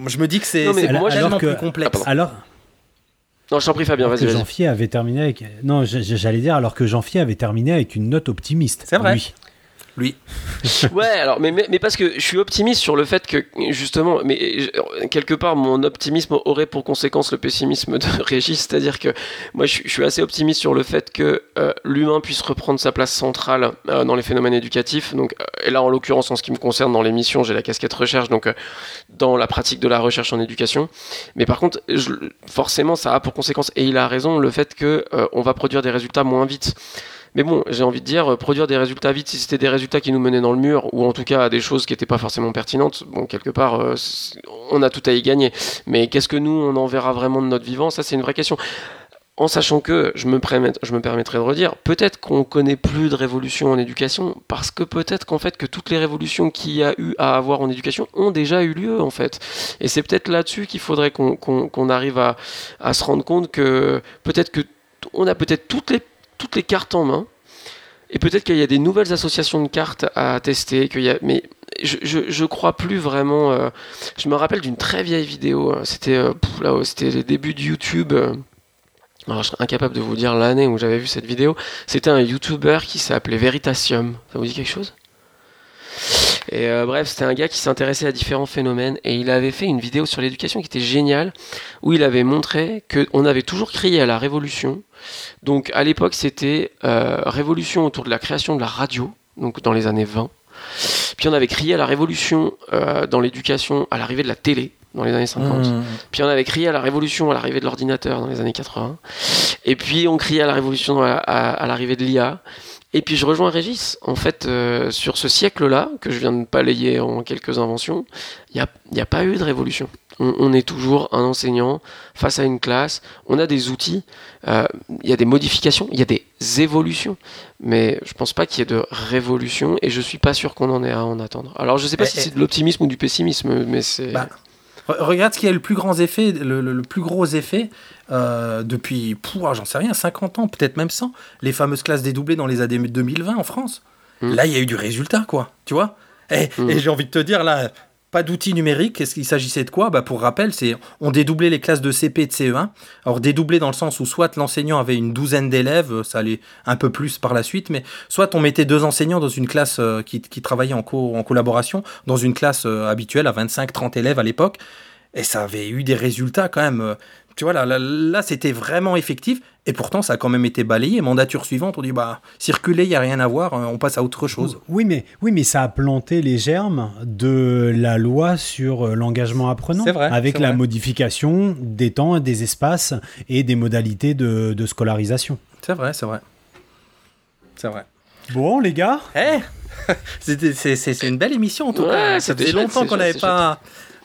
je me dis que c'est Non, mais c'est moi, tellement plus complexe. Alors, Non, je t'en prie, Fabien, alors vas-y, que vas-y. Jean-Phi avait terminé avec. Non, j'allais dire alors que Jean-Phi avait terminé avec une note optimiste. C'est vrai. lui. Lui, Ouais, alors, mais, mais, parce que je suis optimiste sur le fait que, justement, mais quelque part, mon optimisme aurait pour conséquence le pessimisme de Régis, c'est-à-dire que moi, je, suis- assez optimiste sur le fait que euh, l'humain puisse reprendre sa place centrale euh, dans les phénomènes éducatifs. Donc, euh, et là, en l'occurrence, en ce qui me concerne, dans l'émission, j'ai la casquette recherche, donc dans la pratique de la recherche en éducation. Mais par contre, forcément, ça a pour conséquence, et il a raison, le fait que on va produire des résultats moins vite. Mais bon, j'ai envie de dire, euh, produire des résultats vite, si c'était des résultats qui nous menaient dans le mur, ou en tout cas à des choses qui n'étaient pas forcément pertinentes, bon, quelque part, euh, on a tout à y gagner. Mais qu'est-ce que nous, on en verra vraiment de notre vivant? Ça, c'est une vraie question. En sachant que, je me, je me permettrai de redire, peut-être qu'on connaît plus de révolutions en éducation, parce que peut-être qu'en fait, que toutes les révolutions qu'il y a eu à avoir en éducation ont déjà eu lieu, en fait. Et c'est peut-être là-dessus qu'il faudrait qu'on arrive à, à se rendre compte que peut-être que on a peut-être toutes les, toutes les cartes en main, et peut-être qu'il y a des nouvelles associations de cartes à tester, qu'il y a, mais je, je, crois plus vraiment. euh, je me rappelle d'une très vieille vidéo. euh, C'était euh, oh, c'était les débuts de YouTube. euh, alors, je serais incapable de vous dire l'année où j'avais vu cette vidéo. C'était un YouTuber qui s'appelait Veritasium. Ça vous dit quelque chose? Et euh, bref, c'était un gars qui s'intéressait à différents phénomènes et il avait fait une vidéo sur l'éducation qui était géniale où il avait montré qu'on avait toujours crié à la révolution. Donc à l'époque, c'était euh, révolution autour de la création de la radio, donc dans les années 20. Puis on avait crié à la révolution euh, dans l'éducation à l'arrivée de la télé dans les années 50. Mmh. Puis on avait crié à la révolution à l'arrivée de l'ordinateur dans les années 80. Et puis on criait à la révolution à, à- à l'arrivée de l'IA. Et puis je rejoins Régis. En fait, euh, sur ce siècle-là, que je viens de balayer en quelques inventions, il n'y a, il y a pas eu de révolution. On, on est toujours un enseignant face à une classe. On a des outils. euh, Il y a des modifications. Il y a des évolutions. Mais je pense pas qu'il y ait de révolution. Et je suis pas sûr qu'on en ait à en attendre. Alors je sais pas si c'est de l'optimisme ou du pessimisme, mais c'est... Bah, Regarde ce qui a eu le plus grand effet, le, le- le plus gros effet euh, depuis, j'en sais rien, 50 ans, peut-être même 100, les fameuses classes dédoublées dans les années 2020 en France. Mm. Là, il y a eu du résultat, quoi. Tu vois Et, Mm. et j'ai envie de te dire, là, pas d'outils numériques. Qu'est-ce qu'il s'agissait de quoi? Bah, Pour rappel, c'est on dédoublait les classes de CP et de CE1. Alors, dédoublé dans le sens où soit l'enseignant avait une douzaine d'élèves, euh, ça allait un peu plus par la suite, mais soit on mettait deux enseignants dans une classe euh, qui, travaillait en, co- en collaboration, dans une classe euh, habituelle à 25-30 élèves à l'époque. Et ça avait eu des résultats quand même. Tu vois, là, là, c'était vraiment effectif. Et pourtant, ça a quand même été balayé. Mandature suivante, on dit, bah, circuler, il n'y a rien à voir, euh, on passe à autre chose. Oui, mais, oui, mais ça a planté les germes de la loi sur euh, l'engagement apprenant. C'est vrai, Avec la vrai. modification des temps, des espaces et des modalités de, de scolarisation. C'est vrai, c'est vrai. C'est vrai. Bon, les gars, Eh C'était- C'est une belle émission en tout Ouais, cas. Ça fait longtemps qu'on n'avait pas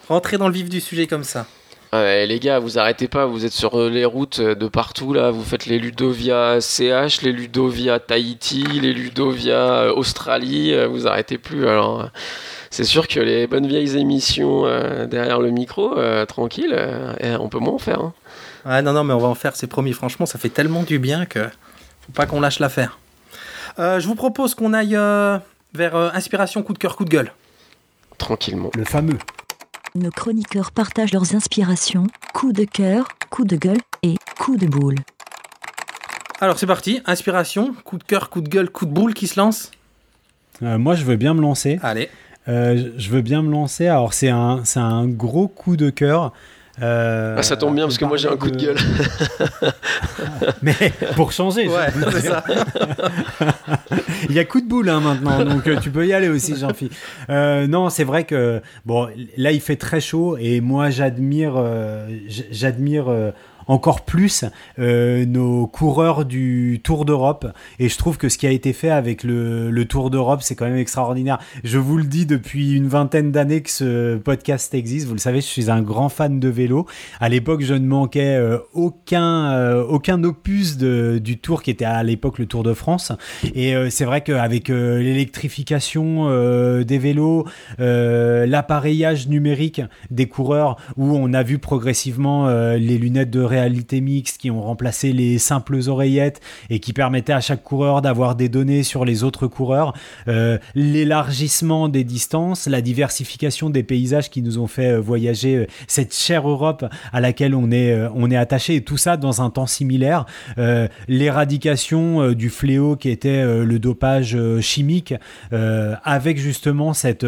rentré dans le vif du sujet comme ça. Ouais, les gars, vous arrêtez pas, vous êtes sur euh, les routes euh, de partout là, vous faites les Ludovia CH, les Ludovia Tahiti, les Ludovia euh, Australie, vous arrêtez plus. Alors, c'est sûr que les bonnes vieilles émissions euh, derrière le micro, euh, tranquille, euh, on peut moins en faire. hein. Ouais, non, non, mais on va en faire, c'est promis. Franchement, ça fait tellement du bien que faut pas qu'on lâche l'affaire. Euh, je vous propose qu'on aille euh, vers euh, inspiration, coup de cœur, coup de gueule. Tranquillement. le fameux. Nos chroniqueurs partagent leurs inspirations, coups de cœur, coups de gueule et coups de boule. Alors c'est parti, inspiration, coup de cœur, coup de gueule, coup de boule qui se lance. Euh, moi, je veux bien me lancer. Allez. Euh, je veux bien me lancer. Alors, c'est un, c'est un gros coup de cœur. Euh, Ah, ça tombe bien parce que moi j'ai un coup de gueule. Mais pour changer, Ouais, je- c'est ça. il y a coup de boule hein, maintenant, donc euh, tu peux y aller aussi, Jean-Philippe. Euh, non, c'est vrai que bon, là il fait très chaud et moi j'admire, euh, j'admire. Encore plus euh, nos coureurs du Tour d'Europe. Et je trouve que ce qui a été fait avec le, Tour d'Europe c'est quand même extraordinaire. Je vous le dis depuis une vingtaine d'années que ce podcast existe. Vous le savez je suis un grand fan de vélo. À l'époque je ne manquais euh, aucun euh, aucun opus du Tour qui était à l'époque le Tour de France. Et c'est vrai qu'avec l'électrification des vélos, l'appareillage numérique des coureurs, où on a vu progressivement les lunettes de réalité mixte qui ont remplacé les simples oreillettes et qui permettaient à chaque coureur d'avoir des données sur les autres coureurs, euh, l'élargissement des distances, la diversification des paysages qui nous ont fait euh, voyager euh, cette chère Europe à laquelle on est, attaché, et tout ça dans un temps similaire. L'éradication du fléau qui était le dopage chimique, avec justement cette,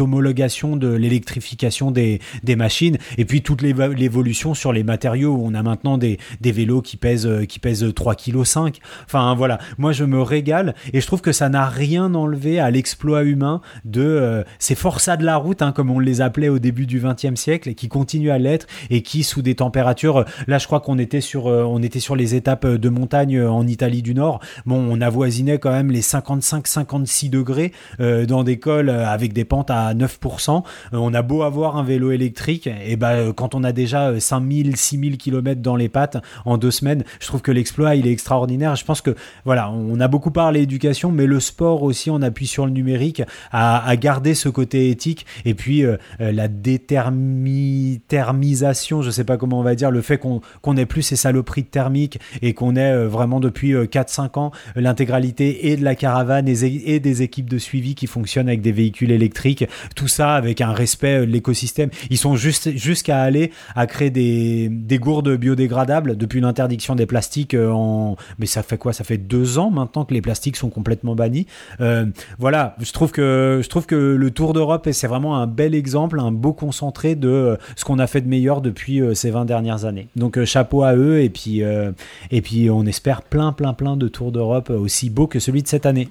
homologation de l'électrification des, machines, et puis toute l'évo- l'évolution sur les matériaux, où on a maintenant des, vélos qui pèsent, euh, qui pèsent 3,5 kg. Enfin voilà, moi je me régale, et je trouve que ça n'a rien enlevé à l'exploit humain de euh, ces forçats de la route, hein, comme on les appelait au début du XXe siècle, et qui continuent à l'être, et qui sous des températures, euh, là je crois qu'on était sur, euh, était sur les étapes de montagne en Italie du Nord, bon on avoisinait quand même les 55-56 degrés dans des cols avec des pentes à 9%. Euh, on a beau avoir un vélo électrique, et ben euh, quand on a déjà euh, 5000, 6000 km dans les pattes en deux semaines, je trouve que l'exploit il est extraordinaire. Je pense que voilà, on a beaucoup parlé éducation, mais le sport aussi, on appuie sur le numérique à, garder ce côté éthique et puis euh, euh, la détermisation, je sais pas comment on va dire, le fait qu'on qu'on ait plus ces saloperies thermiques et qu'on ait euh, vraiment depuis euh, 4-5 ans l'intégralité et de la caravane et, et des équipes de suivi qui fonctionnent avec des véhicules électriques, tout ça avec un respect euh, de l'écosystème. Ils sont juste jusqu'à aller à créer des, des gourdes biodégradables depuis l'interdiction des plastiques euh, en mais ça fait quoi? Ça fait deux ans maintenant que les plastiques sont complètement bannis Euh, voilà je trouve que je trouve que le Tour d'Europe c'est vraiment un bel exemple un beau concentré de euh, ce qu'on a fait de meilleur depuis ces 20 dernières années donc chapeau à eux et puis euh, et puis on espère plein plein plein de Tours d'Europe aussi beaux que celui de cette année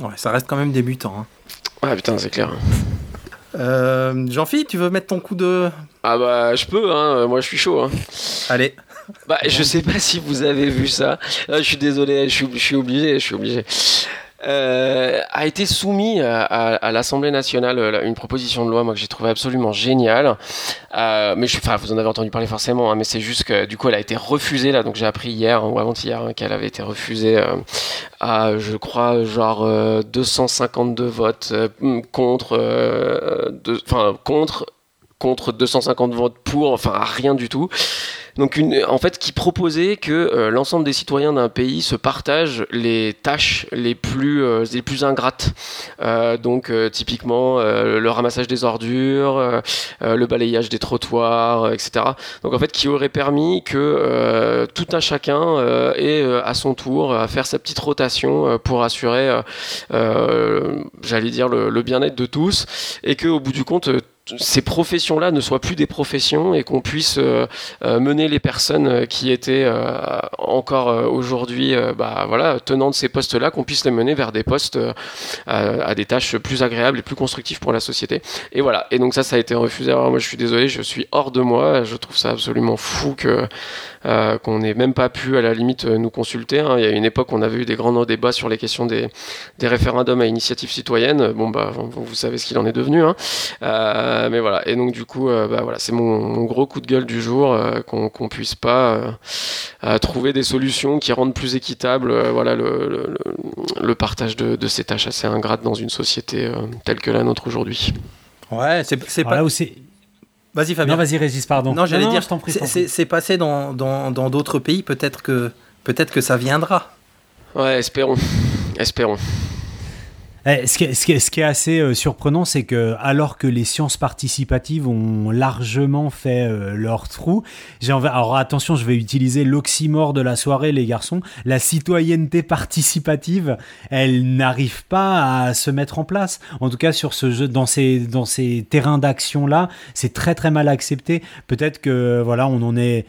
Ouais, ça reste quand même débutant. hein. Ah putain, c'est clair. Euh, Jean-Philippe, tu veux mettre ton coup de. Ah bah je peux, hein, moi je suis chaud. Hein. Allez. Bah je sais pas si vous avez vu ça. Ah, je suis désolé, je suis, je suis obligé, je suis obligé. Euh, a été soumis à, à- à l'Assemblée nationale euh, une proposition de loi moi que j'ai trouvé absolument géniale. Euh, mais je, enfin vous en avez entendu parler forcément, hein, mais c'est juste que du coup elle a été refusée là. Donc j'ai appris hier hein, ou avant-hier hein, qu'elle avait été refusée euh, à je crois genre euh, 252 votes euh, contre, euh, de- contre contre 250 votes pour, enfin rien du tout. Donc en fait, qui proposait que euh, l'ensemble des citoyens d'un pays se partagent les tâches les plus euh, les plus ingrates. Euh, donc typiquement le ramassage des ordures, le balayage des trottoirs, etc. Donc en fait, qui aurait permis que tout un chacun ait à son tour à faire sa petite rotation pour assurer, j'allais dire le, le bien-être de tous, et que au bout du compte ces professions-là ne soient plus des professions et qu'on puisse euh, euh, mener les personnes euh, qui étaient euh, encore euh, aujourd'hui bah, voilà, tenant de ces postes-là, qu'on puisse les mener vers des postes à, à des tâches plus agréables et plus constructives pour la société. Et voilà, et donc ça, ça a été refusé. Alors moi, je suis désolé, je suis hors de moi, je trouve ça absolument fou que euh, qu'on n'ait même pas pu à la limite euh, nous consulter. hein. Il y a une époque, on avait eu des grands débats sur les questions des, des référendums à initiative citoyenne. Bon, bah, vous, vous savez ce qu'il en est devenu. Hein. Euh, mais voilà, et donc du coup, euh, bah, voilà, c'est mon, mon gros coup de gueule du jour, euh, qu'on qu'on puisse pas trouver des solutions qui rendent plus équitable euh, voilà, le, le, le- le partage de, de ces tâches assez ingrates dans une société euh, telle que la nôtre aujourd'hui. Ouais, c'est pas. là où c'est Vas-y, Fabien. non vas-y Régis pardon Non, j'allais dire, je t'en prie, c'est- passé dans dans dans d'autres pays. Peut-être que peut-être que ça viendra. Ouais, espérons. Espérons. Eh, ce, qui est, assez euh, surprenant, c'est que alors que les sciences participatives ont largement fait euh, leur trou, j'ai envie, alors attention, je vais utiliser l'oxymore de la soirée, les garçons, la citoyenneté participative, elle n'arrive pas à se mettre en place. En tout cas, sur ce jeu, dans ces, dans ces terrains d'action là, c'est très très mal accepté. Peut-être que voilà, on en est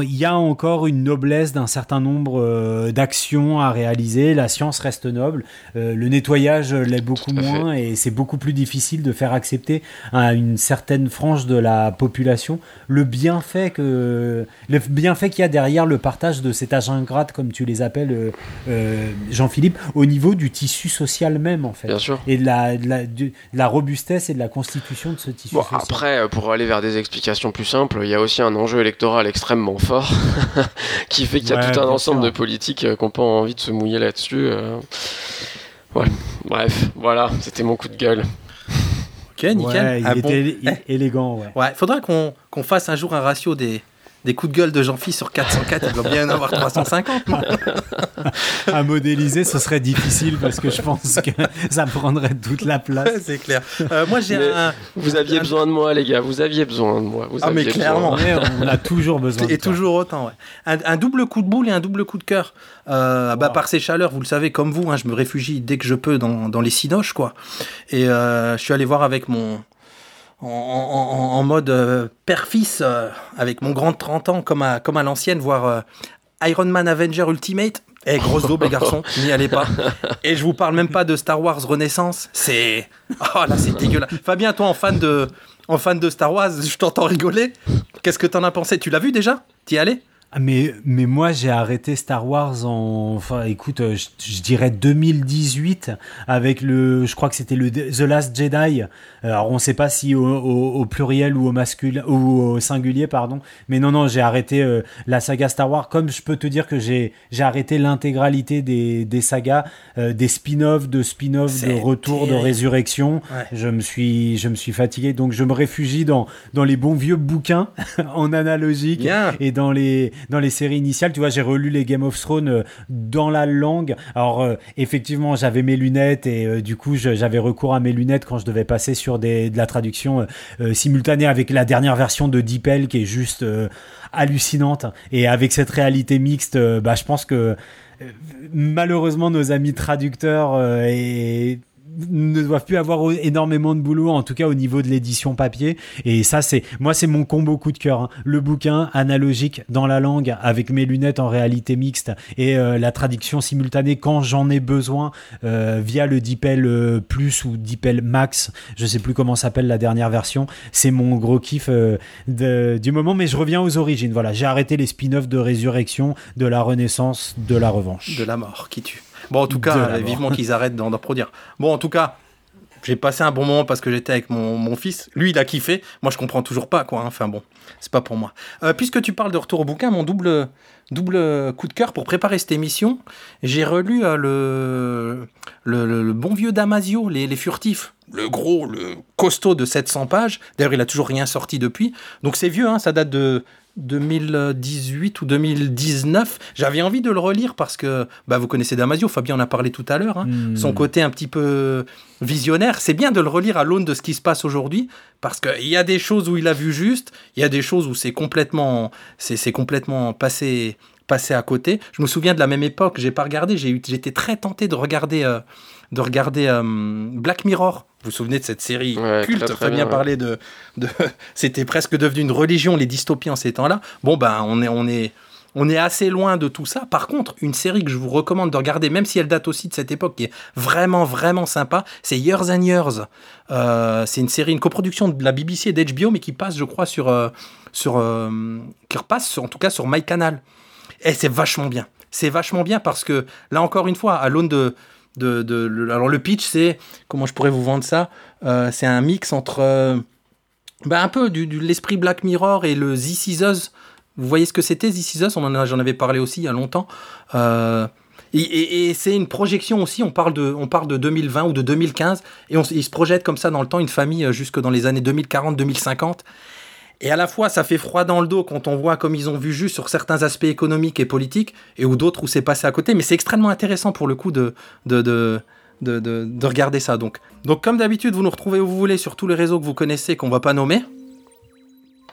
il y a encore une noblesse d'un certain nombre euh, d'actions à réaliser. La science reste noble. Euh, le nettoyage l'est beaucoup moins et c'est beaucoup plus difficile de faire accepter à une certaine frange de la population le bienfait que le bienfait qu'il y a derrière le partage de cet agent ingrate comme tu les appelles euh, Jean-Philippe au niveau du tissu social même en fait. Bien sûr. Et de la, de la, de la robustesse et de la constitution de ce tissu bon, social. Après, pour aller vers des explications plus simples, il y a aussi un enjeu électoral extrêmement fort qui fait qu'il y a Ouais, tout un ensemble sûr. de politiques euh, qui n'ont pas envie de se mouiller là-dessus. euh. Ouais. Bref, voilà, c'était mon coup de gueule. Ok, nickel. Ouais, il Ah, était bon. élégant, ouais. Ouais, faudra qu'on qu'on fasse un jour un ratio des, des coups de gueule de Jean-Phi sur 404. Il doit bien en avoir 350. non À modéliser, ce serait difficile parce que je pense que ça prendrait toute la place. C'est clair. Euh, moi, j'ai un. Vous aviez un- besoin de moi, les gars, vous aviez besoin de moi. Vous Ah, mais clairement. besoin. Mais on a toujours besoin de Et toi. toujours autant, ouais. Un, un double coup de boule et un double coup de cœur. Euh, bah, Wow. par ces chaleurs, vous le savez, comme vous, hein, je me réfugie dès que je peux dans, dans les cinoches, quoi. Et euh, je suis allé voir avec mon. En, mode euh, père-fils, euh, avec mon grand de 30 ans, comme à, l'ancienne, voir euh, Iron Man Avenger Ultimate. Eh, grosse daube, les garçons, n'y allez pas. Et je vous parle même pas de Star Wars Renaissance. C'est. Oh là, c'est dégueulasse. Fabien, toi, en fan de, en fan de Star Wars, je t'entends rigoler. Qu'est-ce que t'en as pensé? Tu l'as vu déjà? T'y es allé? Mais, mais moi, j'ai arrêté Star Wars en. Enfin, écoute, euh, je, je dirais 2018 avec le. Je crois que c'était le The Last Jedi. Alors, on ne sait pas si au, au- au pluriel ou au masculin ou au singulier, pardon. Mais non, non, j'ai arrêté euh, la saga Star Wars. Comme je peux te dire que j'ai j'ai arrêté l'intégralité des, des sagas, euh, des spin-offs, de spin-offs, de retour, de résurrection. Ouais. Je me suis, je me suis fatigué, donc je me réfugie dans dans les bons vieux bouquins en analogique et dans les dans les séries initiales, tu vois, j'ai relu les Game of Thrones euh, dans la langue. Alors euh, effectivement, j'avais mes lunettes et euh, du coup, j'avais recours à mes lunettes quand je devais passer sur de la traduction simultanée avec la dernière version de DeepL qui est juste hallucinante. Et avec cette réalité mixte, bah, je pense que malheureusement nos amis traducteurs et ne doivent plus avoir énormément de boulot, en tout cas au niveau de l'édition papier. Et ça, c'est moi, c'est mon combo coup de cœur. hein. Le bouquin analogique dans la langue avec mes lunettes en réalité mixte et euh, la traduction simultanée quand j'en ai besoin euh, via le DeepL euh, Plus ou DeepL Max. Je sais plus comment s'appelle la dernière version. C'est mon gros kiff euh, du moment. Mais je reviens aux origines. Voilà, j'ai arrêté les spin-offs de Résurrection, de la Renaissance, de la Revanche. De la mort qui tue. Bon, en tout cas, euh, vivement qu'ils arrêtent d'en produire. Bon, en tout cas, j'ai passé un bon moment parce que j'étais avec mon, mon fils. Lui, il a kiffé. Moi, je comprends toujours pas, quoi. hein. Enfin bon, c'est pas pour moi. Euh, puisque tu parles de retour au bouquin, mon double, double coup de cœur pour préparer cette émission, j'ai relu euh, le, le, le- le bon vieux Damasio, les, les furtifs. Le gros, le costaud de 700 pages. D'ailleurs, il a toujours rien sorti depuis. Donc c'est vieux, hein, ça date de 2018 ou 2019. J'avais envie de le relire parce que bah, vous connaissez Damasio, Fabien en a parlé tout à l'heure. hein. Hmm. Son côté un petit peu visionnaire, c'est bien de le relire à l'aune de ce qui se passe aujourd'hui parce qu'il y a des choses où il a vu juste, il y a des choses où c'est complètement, c'est, c'est complètement passé, passé à côté. Je me souviens de la même époque, j'ai pas regardé, j'étais très tenté de regarder, euh, de regarder euh, Black Mirror. Vous vous souvenez de cette série Ouais, culte très, très Fabien bien, parlait de, de c'était presque devenu une religion les dystopies en ces temps-là. Bon ben on est, on est, on est assez loin de tout ça. Par contre, une série que je vous recommande de regarder, même si elle date aussi de cette époque, qui est vraiment, vraiment sympa, c'est Years and Years. Euh, c'est une série, une coproduction de la BBC et d'HBO, mais qui passe, je crois, sur. euh, sur euh, qui repasse, sur- en tout cas, sur MyCanal. Et c'est vachement bien. C'est vachement bien parce que, là encore une fois, à l'aune de. De, le- alors, le pitch, c'est. Comment je pourrais vous vendre ça Euh, C'est un mix entre. euh, bah, un peu du, l'esprit Black Mirror et le This Is Us. Vous voyez ce que c'était This Is Us? J'en avais parlé aussi il y a longtemps. Euh, et c'est une projection aussi, on parle, de, on parle de 2020 ou de 2015, et on, s- il se projette comme ça dans le temps, une famille jusque dans les années 2040-2050. Et à la fois, ça fait froid dans le dos quand on voit comme ils ont vu juste sur certains aspects économiques et politiques, et ou d'autres où c'est passé à côté, mais c'est extrêmement intéressant pour le coup de, de, de, de, de- de regarder ça. Donc, donc comme d'habitude, vous nous retrouvez où vous voulez sur tous les réseaux que vous connaissez qu'on va pas nommer.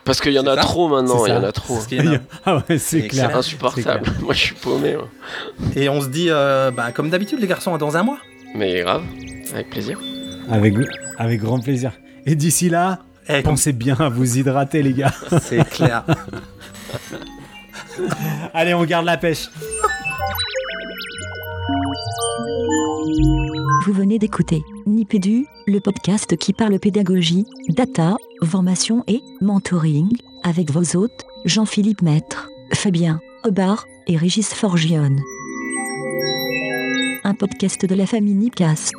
Parce qu'il y en a trop maintenant, il y en a trop. Ah ouais, c'est C'est clair. C'est insupportable. Moi, je suis paumé. moi. Et on se dit, euh, bah, comme d'habitude, les garçons, à dans un mois. Mais grave, avec plaisir. Avec, avec grand plaisir. Et d'ici là, Eh, pensez bien à vous hydrater, les gars. c'est clair. Allez, on garde la pêche. Vous venez d'écouter Nipédu, le podcast qui parle pédagogie, data, formation et mentoring, avec vos hôtes, Jean-Philippe Maître, Fabien Aubard et Régis Forgione. Un podcast de la famille Nipcast.